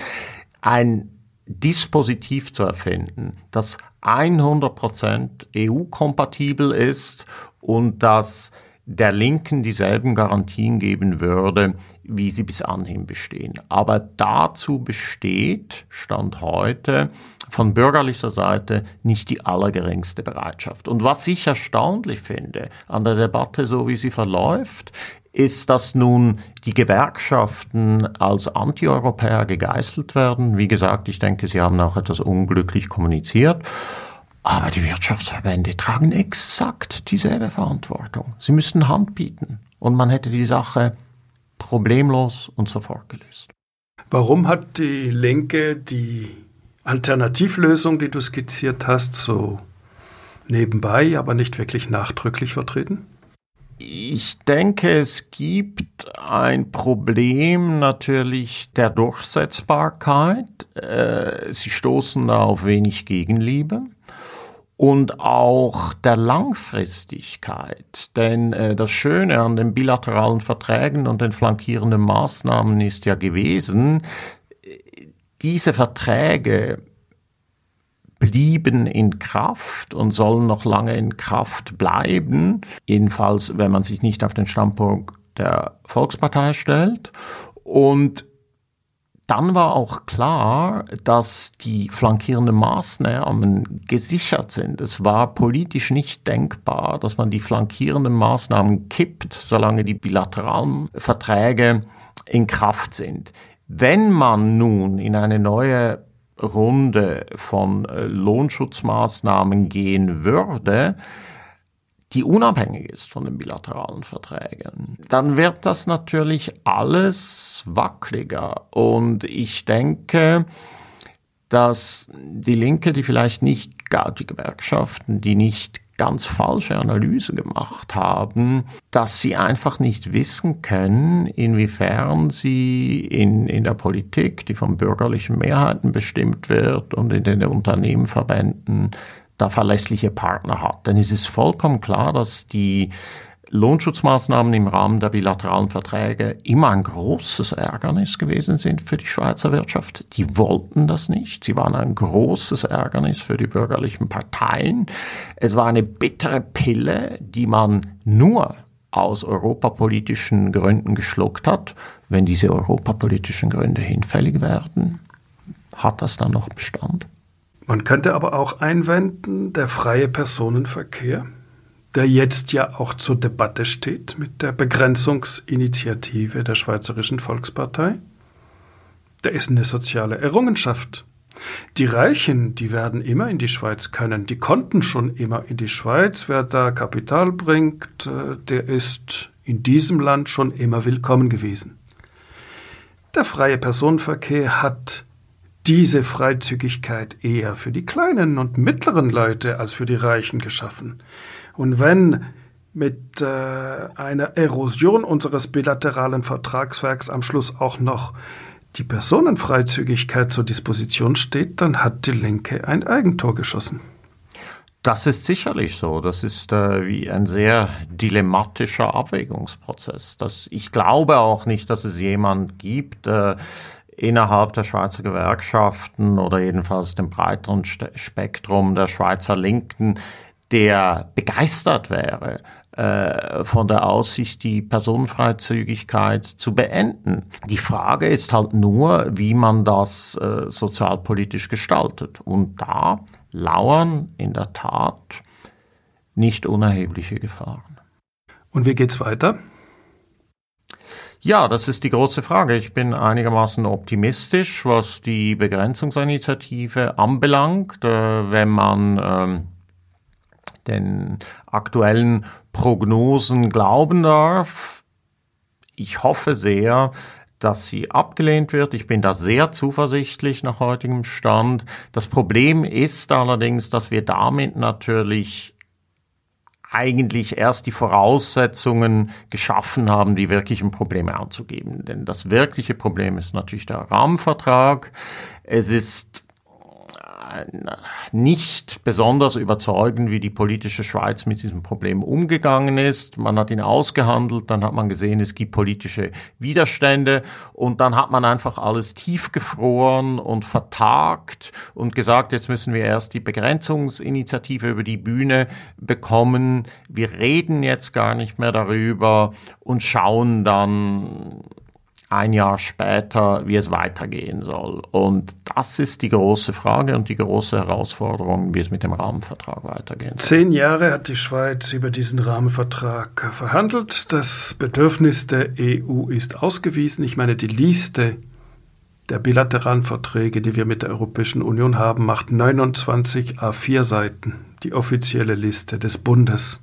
ein Dispositiv zu erfinden, das 100% EU-kompatibel ist und das der Linken dieselben Garantien geben würde, wie sie bis anhin bestehen. Aber dazu besteht, Stand heute, von bürgerlicher Seite nicht die allergeringste Bereitschaft. Und was ich erstaunlich finde an der Debatte, so wie sie verläuft, ist, dass nun die Gewerkschaften als Antieuropäer gegeißelt werden. Wie gesagt, ich denke, sie haben auch etwas unglücklich kommuniziert. Aber die Wirtschaftsverbände tragen exakt dieselbe Verantwortung. Sie müssten Hand bieten. Und man hätte die Sache problemlos und sofort gelöst. Warum hat die Linke die Alternativlösung, die du skizziert hast, so nebenbei, aber nicht wirklich nachdrücklich vertreten? Ich denke, es gibt ein Problem natürlich der Durchsetzbarkeit. Äh, sie stoßen da auf wenig Gegenliebe und auch der Langfristigkeit. Denn äh, das Schöne an den bilateralen Verträgen und den flankierenden Maßnahmen ist ja gewesen, diese Verträge blieben in Kraft und sollen noch lange in Kraft bleiben, jedenfalls wenn man sich nicht auf den Standpunkt der Volkspartei stellt. Und dann war auch klar, dass die flankierenden Maßnahmen gesichert sind. Es war politisch nicht denkbar, dass man die flankierenden Maßnahmen kippt, solange die bilateralen Verträge in Kraft sind. Wenn man nun in eine neue Runde von äh, Lohnschutzmaßnahmen gehen würde, die unabhängig ist von den bilateralen Verträgen, dann wird das natürlich alles wackeliger. Und ich denke, dass die Linke, die vielleicht nicht, gar die Gewerkschaften, die nicht ganz falsche Analyse gemacht haben, dass sie einfach nicht wissen können, inwiefern sie in, in der Politik, die von bürgerlichen Mehrheiten bestimmt wird und in den Unternehmenverbänden da verlässliche Partner hat. Denn es ist vollkommen klar, dass die Lohnschutzmaßnahmen im Rahmen der bilateralen Verträge immer ein großes Ärgernis gewesen sind für die Schweizer Wirtschaft. Die wollten das nicht. Sie waren ein großes Ärgernis für die bürgerlichen Parteien. Es war eine bittere Pille, die man nur aus europapolitischen Gründen geschluckt hat. Wenn diese europapolitischen Gründe hinfällig werden, hat das dann noch Bestand? Man könnte aber auch einwenden, der freie Personenverkehr der jetzt ja auch zur Debatte steht mit der Begrenzungsinitiative der Schweizerischen Volkspartei. Der ist eine soziale Errungenschaft. Die Reichen, die werden immer in die Schweiz können, die konnten schon immer in die Schweiz. Wer da Kapital bringt, äh, der ist in diesem Land schon immer willkommen gewesen. Der freie Personenverkehr hat diese Freizügigkeit eher für die kleinen und mittleren Leute als für die Reichen geschaffen. Und wenn mit äh, einer Erosion unseres bilateralen Vertragswerks am Schluss auch noch die Personenfreizügigkeit zur Disposition steht, dann hat die Linke ein Eigentor geschossen. Das ist sicherlich so. Das ist äh, wie ein sehr dilemmatischer Abwägungsprozess. Das, ich glaube auch nicht, dass es jemand gibt äh, innerhalb der Schweizer Gewerkschaften oder jedenfalls dem breiteren Spektrum der Schweizer Linken, der begeistert wäre äh, von der Aussicht, die Personenfreizügigkeit zu beenden. Die Frage ist halt nur, wie man das äh, sozialpolitisch gestaltet. Und da lauern in der Tat nicht unerhebliche Gefahren. Und wie geht's weiter? Ja, das ist die große Frage. Ich bin einigermaßen optimistisch, was die Begrenzungsinitiative anbelangt. Äh, wenn man ähm, den aktuellen Prognosen glauben darf, ich hoffe sehr, dass sie abgelehnt wird. Ich bin da sehr zuversichtlich nach heutigem Stand. Das Problem ist allerdings, dass wir damit natürlich eigentlich erst die Voraussetzungen geschaffen haben, die wirklichen Probleme anzugeben. Denn das wirkliche Problem ist natürlich der Rahmenvertrag. Es ist nicht besonders überzeugend, wie die politische Schweiz mit diesem Problem umgegangen ist. Man hat ihn ausgehandelt, dann hat man gesehen, es gibt politische Widerstände und dann hat man einfach alles tiefgefroren und vertagt und gesagt, jetzt müssen wir erst die Begrenzungsinitiative über die Bühne bekommen. Wir reden jetzt gar nicht mehr darüber und schauen dann ein Jahr später, wie es weitergehen soll. Und das ist die große Frage und die große Herausforderung, wie es mit dem Rahmenvertrag weitergehen soll. Zehn Jahre hat die Schweiz über diesen Rahmenvertrag verhandelt. Das Bedürfnis der EU ist ausgewiesen. Ich meine, die Liste der bilateralen Verträge, die wir mit der Europäischen Union haben, macht 29 A4 Seiten, die offizielle Liste des Bundes.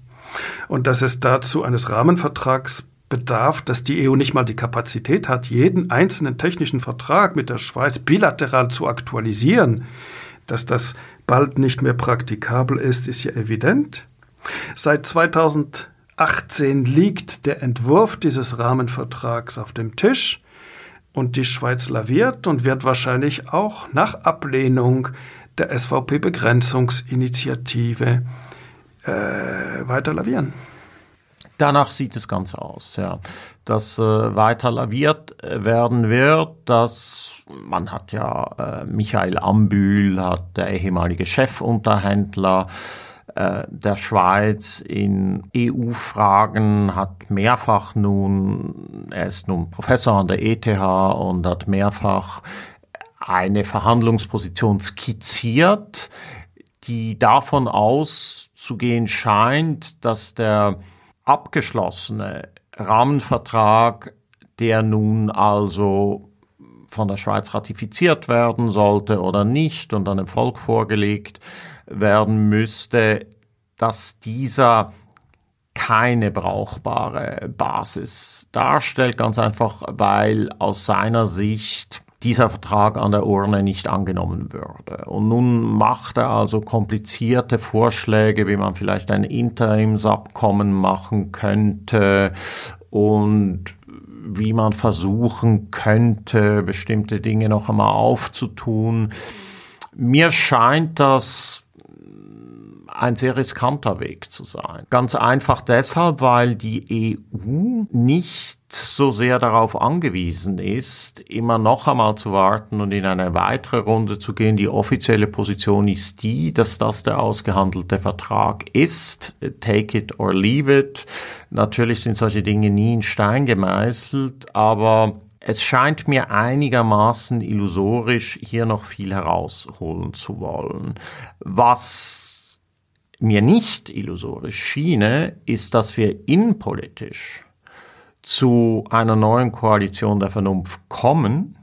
Und dass es dazu eines Rahmenvertrags bedarf, dass die EU nicht mal die Kapazität hat, jeden einzelnen technischen Vertrag mit der Schweiz bilateral zu aktualisieren. Dass das bald nicht mehr praktikabel ist, ist ja evident. Seit 2018 liegt der Entwurf dieses Rahmenvertrags auf dem Tisch und die Schweiz laviert und wird wahrscheinlich auch nach Ablehnung der SVP-Begrenzungsinitiative äh, weiter lavieren. Danach sieht das Ganze aus, ja. Dass äh, weiter laviert äh, werden wird, dass man hat ja äh, Michael Ambühl, hat der ehemalige Chefunterhändler äh, der Schweiz in EU-Fragen, hat mehrfach nun, er ist nun Professor an der ETH und hat mehrfach eine Verhandlungsposition skizziert, die davon auszugehen scheint, dass der abgeschlossene Rahmenvertrag, der nun also von der Schweiz ratifiziert werden sollte oder nicht und dann dem Volk vorgelegt werden müsste, dass dieser keine brauchbare Basis darstellt, ganz einfach, weil aus seiner Sicht dieser Vertrag an der Urne nicht angenommen würde. Und nun macht er also komplizierte Vorschläge, wie man vielleicht ein Interimsabkommen machen könnte und wie man versuchen könnte, bestimmte Dinge noch einmal aufzutun. Mir scheint das ein sehr riskanter Weg zu sein. Ganz einfach deshalb, weil die EU nicht so sehr darauf angewiesen ist, immer noch einmal zu warten und in eine weitere Runde zu gehen. Die offizielle Position ist die, dass das der ausgehandelte Vertrag ist. Take it or leave it. Natürlich sind solche Dinge nie in Stein gemeißelt, aber es scheint mir einigermaßen illusorisch, hier noch viel herausholen zu wollen. Was mir nicht illusorisch schiene, ist, dass wir innenpolitisch zu einer neuen Koalition der Vernunft kommen,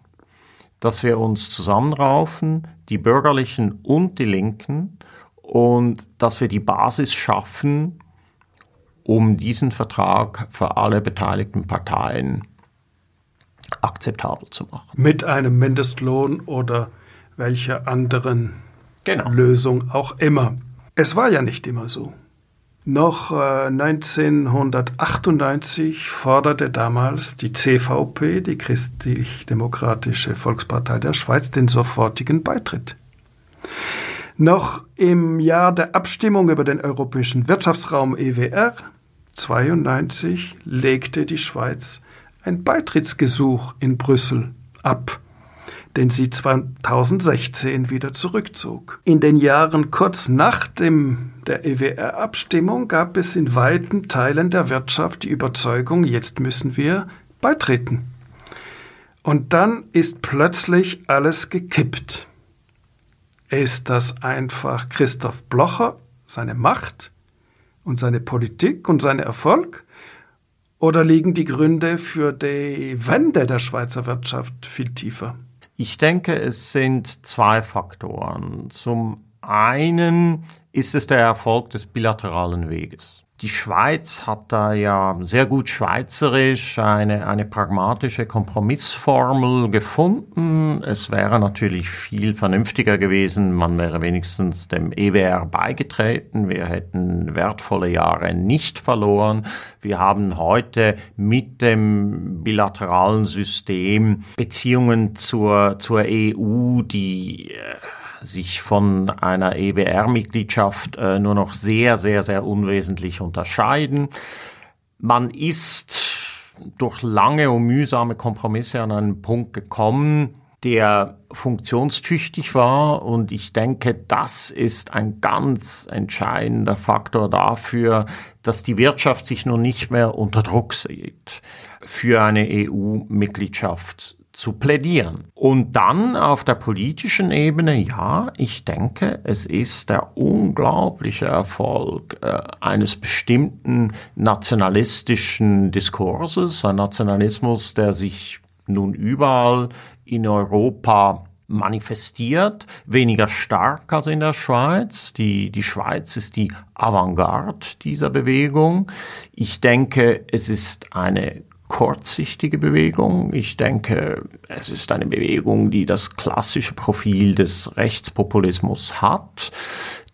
dass wir uns zusammenraufen, die Bürgerlichen und die Linken, und dass wir die Basis schaffen, um diesen Vertrag für alle beteiligten Parteien akzeptabel zu machen. Mit einem Mindestlohn oder welcher anderen genau. Lösung auch immer. Es war ja nicht immer so. Noch äh, 1998 forderte damals die CVP, die Christlich-Demokratische Volkspartei der Schweiz, den sofortigen Beitritt. Noch im Jahr der Abstimmung über den europäischen Wirtschaftsraum EWR 92 legte die Schweiz ein Beitrittsgesuch in Brüssel ab den sie 2016 wieder zurückzog. In den Jahren kurz nach dem, der EWR-Abstimmung gab es in weiten Teilen der Wirtschaft die Überzeugung, jetzt müssen wir beitreten. Und dann ist plötzlich alles gekippt. Ist das einfach Christoph Blocher, seine Macht und seine Politik und sein Erfolg? Oder liegen die Gründe für die Wende der Schweizer Wirtschaft viel tiefer? Ich denke, es sind zwei Faktoren. Zum einen ist es der Erfolg des bilateralen Weges. Die Schweiz hat da ja sehr gut schweizerisch eine, eine pragmatische Kompromissformel gefunden. Es wäre natürlich viel vernünftiger gewesen, man wäre wenigstens dem EWR beigetreten. Wir hätten wertvolle Jahre nicht verloren. Wir haben heute mit dem bilateralen System Beziehungen zur, zur EU, die äh, sich von einer EBR-Mitgliedschaft äh, nur noch sehr, sehr, sehr unwesentlich unterscheiden. Man ist durch lange und mühsame Kompromisse an einen Punkt gekommen, der funktionstüchtig war. Und ich denke, das ist ein ganz entscheidender Faktor dafür, dass die Wirtschaft sich nun nicht mehr unter Druck sieht, für eine EU-Mitgliedschaft zu plädieren. Und dann auf der politischen Ebene, ja, ich denke, es ist der unglaubliche Erfolg äh, eines bestimmten nationalistischen Diskurses, ein Nationalismus, der sich nun überall in Europa manifestiert, weniger stark als in der Schweiz. Die, die Schweiz ist die Avantgarde dieser Bewegung. Ich denke, es ist eine kurzsichtige Bewegung. Ich denke, es ist eine Bewegung, die das klassische Profil des Rechtspopulismus hat,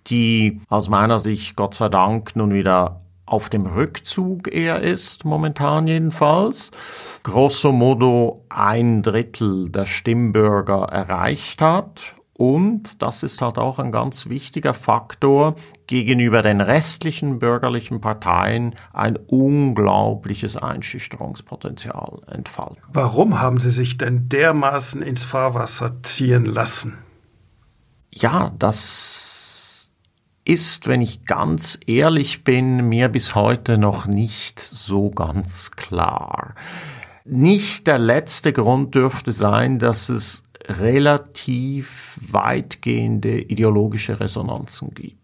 die aus meiner Sicht Gott sei Dank nun wieder auf dem Rückzug eher ist, momentan jedenfalls. Grosso modo ein Drittel der Stimmbürger erreicht hat und das ist halt auch ein ganz wichtiger Faktor gegenüber den restlichen bürgerlichen Parteien ein unglaubliches Einschüchterungspotenzial entfalten. Warum haben Sie sich denn dermaßen ins Fahrwasser ziehen lassen? Ja, das ist, wenn ich ganz ehrlich bin, mir bis heute noch nicht so ganz klar. Nicht der letzte Grund dürfte sein, dass es relativ weitgehende ideologische Resonanzen gibt.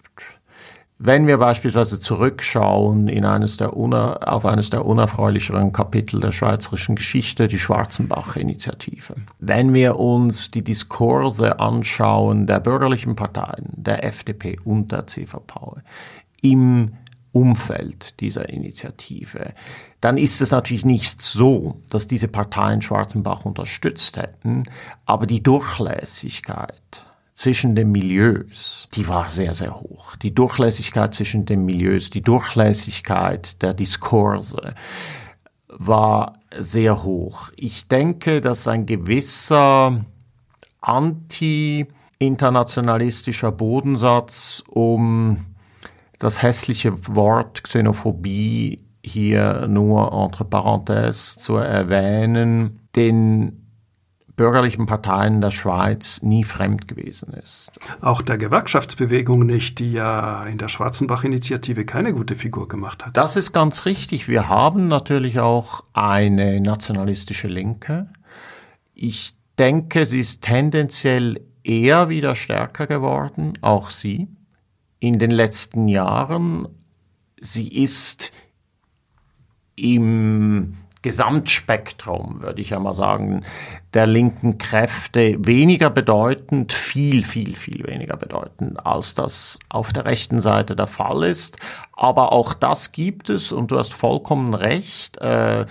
Wenn wir beispielsweise zurückschauen in eines der auf eines der unerfreulicheren Kapitel der schweizerischen Geschichte, die Schwarzenbach-Initiative. Wenn wir uns die Diskurse anschauen der bürgerlichen Parteien, der FDP und der CVP im Umfeld dieser Initiative, dann ist es natürlich nicht so, dass diese Parteien Schwarzenbach unterstützt hätten, aber die Durchlässigkeit zwischen den Milieus, die war sehr, sehr hoch. Die Durchlässigkeit zwischen den Milieus, die Durchlässigkeit der Diskurse war sehr hoch. Ich denke, dass ein gewisser anti-internationalistischer Bodensatz um das hässliche Wort Xenophobie hier nur entre parenthèses zu erwähnen, den bürgerlichen Parteien der Schweiz nie fremd gewesen ist. Auch der Gewerkschaftsbewegung nicht, die ja in der Schwarzenbach-Initiative keine gute Figur gemacht hat. Das ist ganz richtig. Wir haben natürlich auch eine nationalistische Linke. Ich denke, sie ist tendenziell eher wieder stärker geworden, auch sie in den letzten Jahren. Sie ist im Gesamtspektrum, würde ich einmal sagen, der linken Kräfte weniger bedeutend, viel, viel, viel weniger bedeutend, als das auf der rechten Seite der Fall ist. Aber auch das gibt es und du hast vollkommen recht. Äh,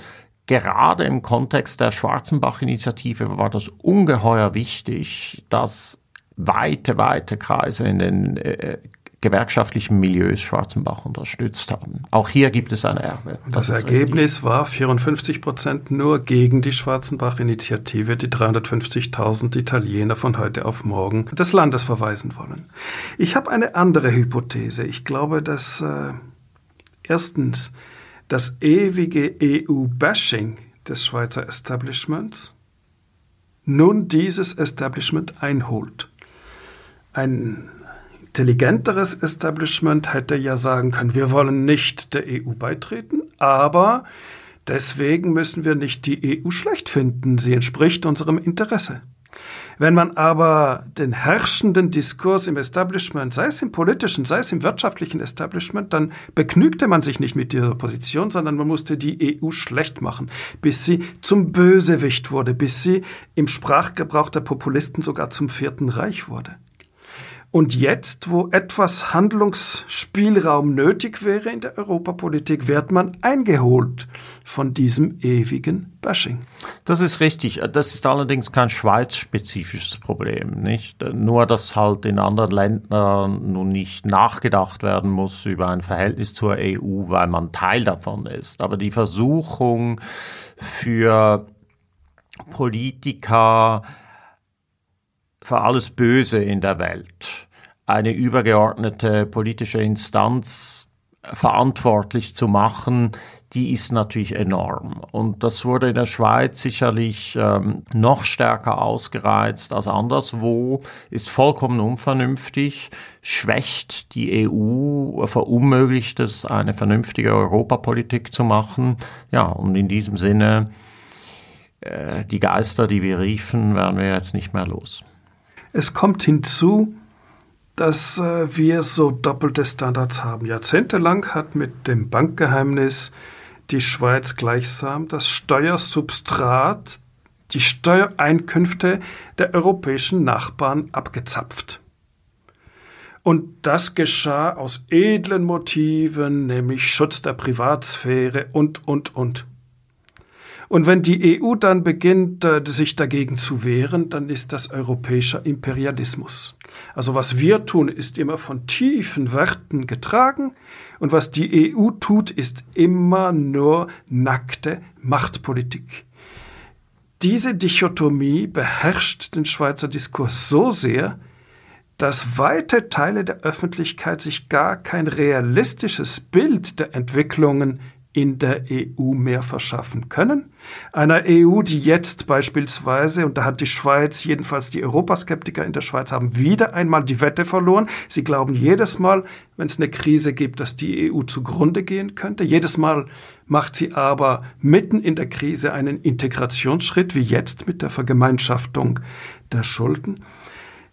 gerade im Kontext der Schwarzenbach-Initiative war das ungeheuer wichtig, dass weite, weite Kreise in den äh, gewerkschaftlichen Milieus Schwarzenbach unterstützt haben. Auch hier gibt es ein Erbe. Das, das Ergebnis war 54 Prozent nur gegen die Schwarzenbach-Initiative, die 350.000 Italiener von heute auf morgen des Landes verweisen wollen. Ich habe eine andere Hypothese. Ich glaube, dass äh, erstens das ewige EU-Bashing des Schweizer Establishments nun dieses Establishment einholt. Ein intelligenteres Establishment hätte ja sagen können, wir wollen nicht der EU beitreten, aber deswegen müssen wir nicht die EU schlecht finden, sie entspricht unserem Interesse. Wenn man aber den herrschenden Diskurs im Establishment, sei es im politischen, sei es im wirtschaftlichen Establishment, dann begnügte man sich nicht mit dieser Position, sondern man musste die EU schlecht machen, bis sie zum Bösewicht wurde, bis sie im Sprachgebrauch der Populisten sogar zum Vierten Reich wurde. Und jetzt, wo etwas Handlungsspielraum nötig wäre in der Europapolitik, wird man eingeholt von diesem ewigen Bashing. Das ist richtig. Das ist allerdings kein schweizspezifisches Problem, nicht? Nur, dass halt in anderen Ländern nun nicht nachgedacht werden muss über ein Verhältnis zur EU, weil man Teil davon ist. Aber die Versuchung für Politiker, für alles Böse in der Welt eine übergeordnete politische Instanz verantwortlich zu machen, die ist natürlich enorm. Und das wurde in der Schweiz sicherlich ähm, noch stärker ausgereizt als anderswo, ist vollkommen unvernünftig, schwächt die EU, verunmöglicht es, eine vernünftige Europapolitik zu machen. Ja, und in diesem Sinne, äh, die Geister, die wir riefen, werden wir jetzt nicht mehr los. Es kommt hinzu, dass äh, wir so doppelte Standards haben. Jahrzehntelang hat mit dem Bankgeheimnis die Schweiz gleichsam das Steuersubstrat, die Steuereinkünfte der europäischen Nachbarn abgezapft. Und das geschah aus edlen Motiven, nämlich Schutz der Privatsphäre und, und, und. Und wenn die EU dann beginnt, äh, sich dagegen zu wehren, dann ist das europäischer Imperialismus. Also was wir tun, ist immer von tiefen Werten getragen und was die EU tut, ist immer nur nackte Machtpolitik. Diese Dichotomie beherrscht den Schweizer Diskurs so sehr, dass weite Teile der Öffentlichkeit sich gar kein realistisches Bild der Entwicklungen in der EU mehr verschaffen können. Einer EU, die jetzt beispielsweise, und da hat die Schweiz, jedenfalls die Europaskeptiker in der Schweiz haben wieder einmal die Wette verloren. Sie glauben jedes Mal, wenn es eine Krise gibt, dass die EU zugrunde gehen könnte. Jedes Mal macht sie aber mitten in der Krise einen Integrationsschritt, wie jetzt mit der Vergemeinschaftung der Schulden.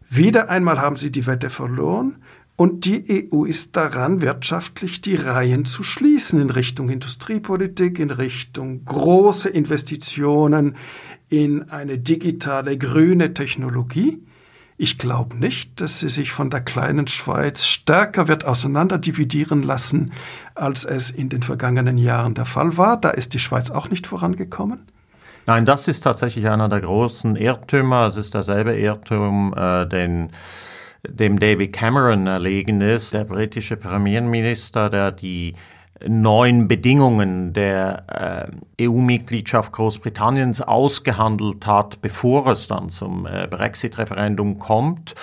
Wieder einmal haben sie die Wette verloren. Und die EU ist daran, wirtschaftlich die Reihen zu schließen in Richtung Industriepolitik, in Richtung große Investitionen in eine digitale grüne Technologie. Ich glaube nicht, dass sie sich von der kleinen Schweiz stärker wird auseinanderdividieren lassen, als es in den vergangenen Jahren der Fall war. Da ist die Schweiz auch nicht vorangekommen. Nein, das ist tatsächlich einer der großen Irrtümer. Es ist derselbe Irrtum, äh, den dem David Cameron erlegen ist, der britische Premierminister, der die neuen Bedingungen der äh, EU-Mitgliedschaft Großbritanniens ausgehandelt hat, bevor es dann zum äh, Brexit-Referendum kommt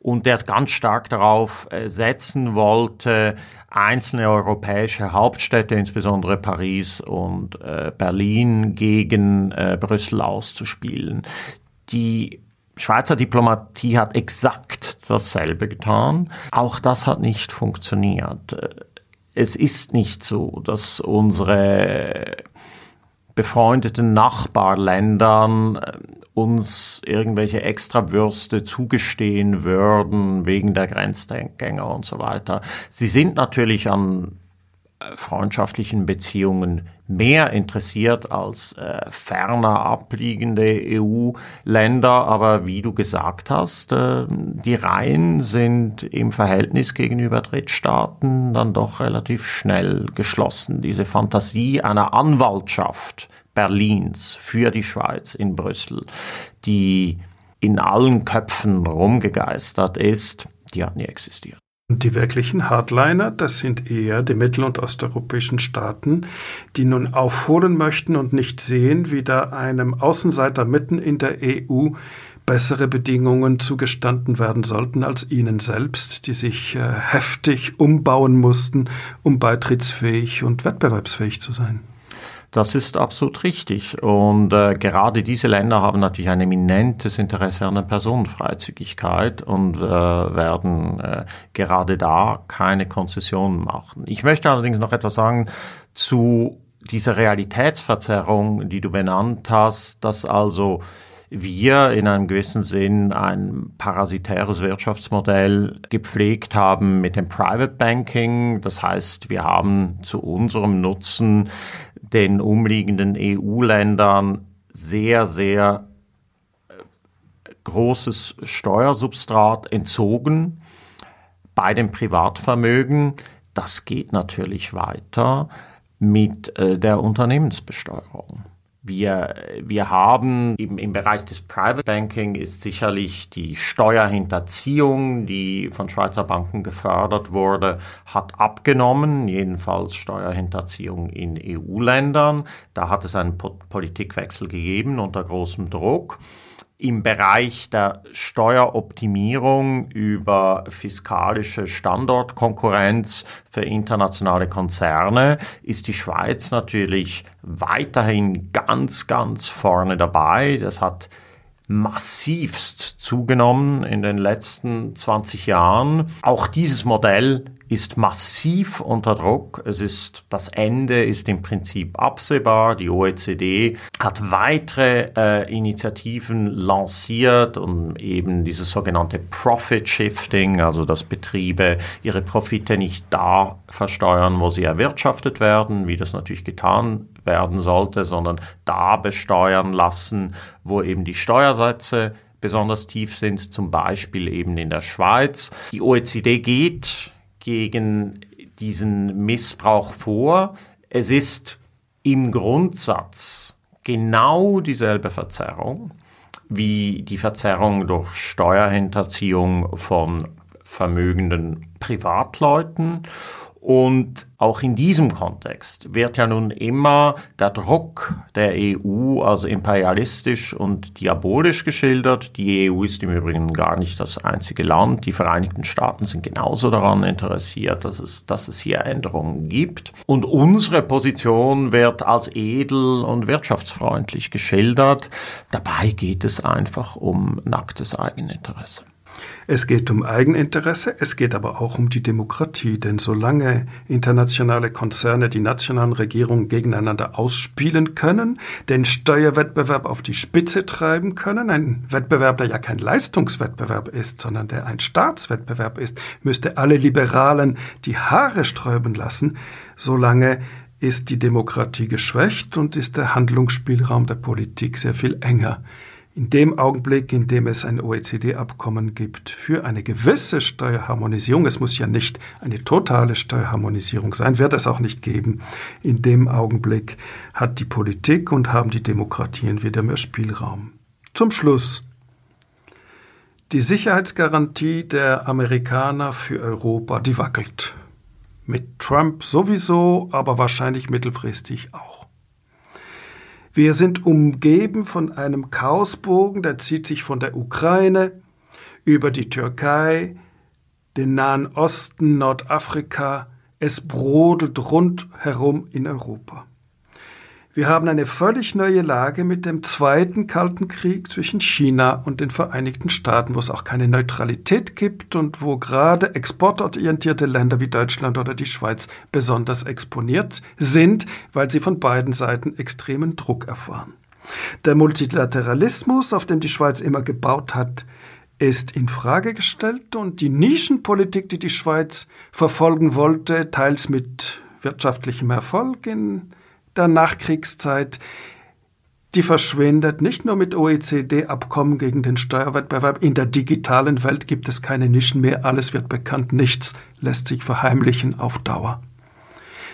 und der es ganz stark darauf äh, setzen wollte, einzelne europäische Hauptstädte, insbesondere Paris und äh, Berlin, gegen äh, Brüssel auszuspielen. Die Schweizer Diplomatie hat exakt dasselbe getan. Auch das hat nicht funktioniert. Es ist nicht so, dass unsere befreundeten Nachbarländern äh, uns irgendwelche Extrawürste zugestehen würden wegen der Grenzgänger und so weiter. Sie sind natürlich an äh, freundschaftlichen Beziehungen mehr interessiert als äh, ferner abliegende EU-Länder. Aber wie du gesagt hast, äh, die Reihen sind im Verhältnis gegenüber Drittstaaten dann doch relativ schnell geschlossen. Diese Fantasie einer Anwaltschaft Berlins für die Schweiz in Brüssel, die in allen Köpfen rumgegeistert ist, die hat nie existiert. Und die wirklichen Hardliner, das sind eher die mittel- und osteuropäischen Staaten, die nun aufholen möchten und nicht sehen, wie da einem Außenseiter mitten in der EU bessere Bedingungen zugestanden werden sollten als ihnen selbst, die sich äh, heftig umbauen mussten, um beitrittsfähig und wettbewerbsfähig zu sein. Das ist absolut richtig. Und äh, gerade diese Länder haben natürlich ein eminentes Interesse an der Personenfreizügigkeit und äh, werden äh, gerade da keine Konzessionen machen. Ich möchte allerdings noch etwas sagen zu dieser Realitätsverzerrung, die du benannt hast, dass also wir in einem gewissen Sinn ein parasitäres Wirtschaftsmodell gepflegt haben mit dem Private Banking. Das heißt, wir haben zu unserem Nutzen den umliegenden EU-Ländern sehr, sehr äh, großes Steuersubstrat entzogen bei dem Privatvermögen. Das geht natürlich weiter mit äh, der Unternehmensbesteuerung. Wir, wir haben im, im Bereich des Private Banking ist sicherlich die Steuerhinterziehung, die von Schweizer Banken gefördert wurde, hat abgenommen, jedenfalls Steuerhinterziehung in EU-Ländern. Da hat es einen Politikwechsel gegeben unter großem Druck im Bereich der Steueroptimierung über fiskalische Standortkonkurrenz für internationale Konzerne ist die Schweiz natürlich weiterhin ganz, ganz vorne dabei. Das hat massivst zugenommen in den letzten 20 Jahren. Auch dieses Modell ist massiv unter Druck. Es ist, das Ende ist im Prinzip absehbar. Die OECD hat weitere äh, Initiativen lanciert, um eben dieses sogenannte Profit Shifting, also dass Betriebe ihre Profite nicht da versteuern, wo sie erwirtschaftet werden, wie das natürlich getan werden sollte, sondern da besteuern lassen, wo eben die Steuersätze besonders tief sind, zum Beispiel eben in der Schweiz. Die OECD geht gegen diesen Missbrauch vor. Es ist im Grundsatz genau dieselbe Verzerrung wie die Verzerrung durch Steuerhinterziehung von vermögenden Privatleuten und auch in diesem Kontext wird ja nun immer der Druck der EU als imperialistisch und diabolisch geschildert. Die EU ist im Übrigen gar nicht das einzige Land. Die Vereinigten Staaten sind genauso daran interessiert, dass es, dass es hier Änderungen gibt. Und unsere Position wird als edel und wirtschaftsfreundlich geschildert. Dabei geht es einfach um nacktes Eigeninteresse. Es geht um Eigeninteresse, es geht aber auch um die Demokratie, denn solange internationale Konzerne die nationalen Regierungen gegeneinander ausspielen können, den Steuerwettbewerb auf die Spitze treiben können, ein Wettbewerb, der ja kein Leistungswettbewerb ist, sondern der ein Staatswettbewerb ist, müsste alle Liberalen die Haare sträuben lassen, solange ist die Demokratie geschwächt und ist der Handlungsspielraum der Politik sehr viel enger. In dem Augenblick, in dem es ein OECD-Abkommen gibt für eine gewisse Steuerharmonisierung, es muss ja nicht eine totale Steuerharmonisierung sein, wird es auch nicht geben, in dem Augenblick hat die Politik und haben die Demokratien wieder mehr Spielraum. Zum Schluss. Die Sicherheitsgarantie der Amerikaner für Europa, die wackelt. Mit Trump sowieso, aber wahrscheinlich mittelfristig auch. Wir sind umgeben von einem Chaosbogen, der zieht sich von der Ukraine über die Türkei, den Nahen Osten, Nordafrika. Es brodelt rundherum in Europa. Wir haben eine völlig neue Lage mit dem zweiten Kalten Krieg zwischen China und den Vereinigten Staaten, wo es auch keine Neutralität gibt und wo gerade exportorientierte Länder wie Deutschland oder die Schweiz besonders exponiert sind, weil sie von beiden Seiten extremen Druck erfahren. Der Multilateralismus, auf dem die Schweiz immer gebaut hat, ist in Frage gestellt und die Nischenpolitik, die die Schweiz verfolgen wollte, teils mit wirtschaftlichem Erfolg in der Nachkriegszeit, die verschwindet nicht nur mit OECD-Abkommen gegen den Steuerwettbewerb. In der digitalen Welt gibt es keine Nischen mehr, alles wird bekannt, nichts lässt sich verheimlichen auf Dauer.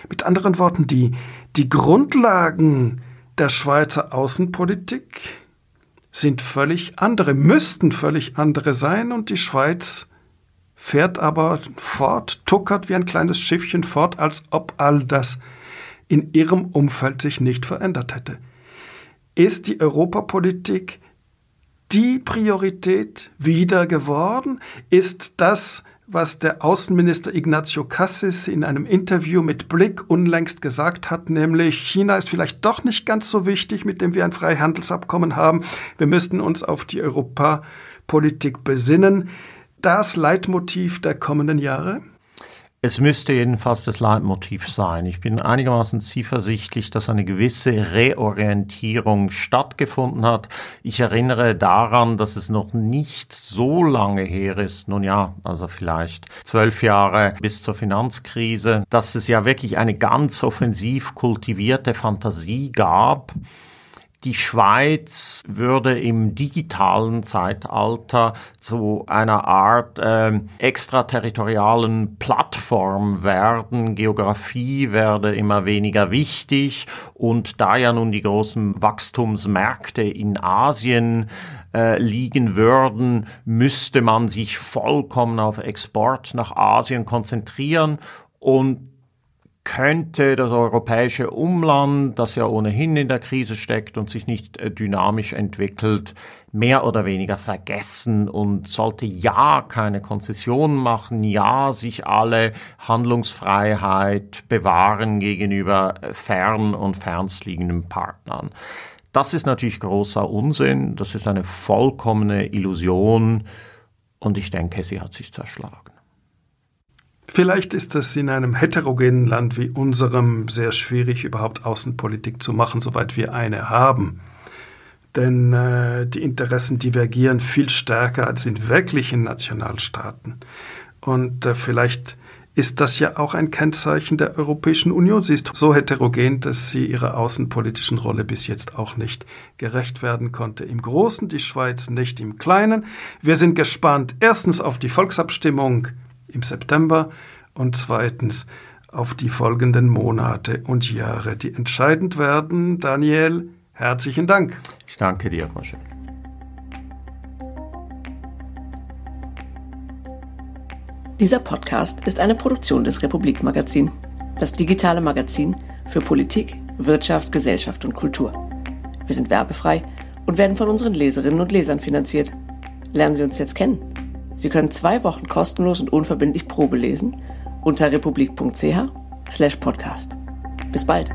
Mit anderen Worten, die, die Grundlagen der Schweizer Außenpolitik sind völlig andere, müssten völlig andere sein und die Schweiz fährt aber fort, tuckert wie ein kleines Schiffchen fort, als ob all das in ihrem Umfeld sich nicht verändert hätte. Ist die Europapolitik die Priorität wieder geworden? Ist das, was der Außenminister Ignacio Cassis in einem Interview mit Blick unlängst gesagt hat, nämlich China ist vielleicht doch nicht ganz so wichtig, mit dem wir ein Freihandelsabkommen haben. Wir müssten uns auf die Europapolitik besinnen. Das Leitmotiv der kommenden Jahre? Es müsste jedenfalls das Leitmotiv sein. Ich bin einigermaßen zuversichtlich, dass eine gewisse Reorientierung stattgefunden hat. Ich erinnere daran, dass es noch nicht so lange her ist, nun ja, also vielleicht zwölf Jahre bis zur Finanzkrise, dass es ja wirklich eine ganz offensiv kultivierte Fantasie gab, die Schweiz würde im digitalen Zeitalter zu einer Art äh, extraterritorialen Plattform werden. Geografie werde immer weniger wichtig und da ja nun die großen Wachstumsmärkte in Asien äh, liegen würden, müsste man sich vollkommen auf Export nach Asien konzentrieren und könnte das europäische Umland, das ja ohnehin in der Krise steckt und sich nicht äh, dynamisch entwickelt, mehr oder weniger vergessen und sollte ja keine Konzessionen machen, ja sich alle Handlungsfreiheit bewahren gegenüber äh, fern und fernstliegenden Partnern. Das ist natürlich großer Unsinn, das ist eine vollkommene Illusion und ich denke, sie hat sich zerschlagen. Vielleicht ist es in einem heterogenen Land wie unserem sehr schwierig, überhaupt Außenpolitik zu machen, soweit wir eine haben. Denn äh, die Interessen divergieren viel stärker als in wirklichen Nationalstaaten. Und äh, vielleicht ist das ja auch ein Kennzeichen der Europäischen Union. Sie ist so heterogen, dass sie ihrer außenpolitischen Rolle bis jetzt auch nicht gerecht werden konnte. Im Großen die Schweiz, nicht im Kleinen. Wir sind gespannt erstens auf die Volksabstimmung im September und zweitens auf die folgenden Monate und Jahre, die entscheidend werden. Daniel, herzlichen Dank. Ich danke dir, Roger. Dieser Podcast ist eine Produktion des Republik Magazin, das digitale Magazin für Politik, Wirtschaft, Gesellschaft und Kultur. Wir sind werbefrei und werden von unseren Leserinnen und Lesern finanziert. Lernen Sie uns jetzt kennen. Sie können zwei Wochen kostenlos und unverbindlich Probe lesen unter republik.ch/podcast. Bis bald.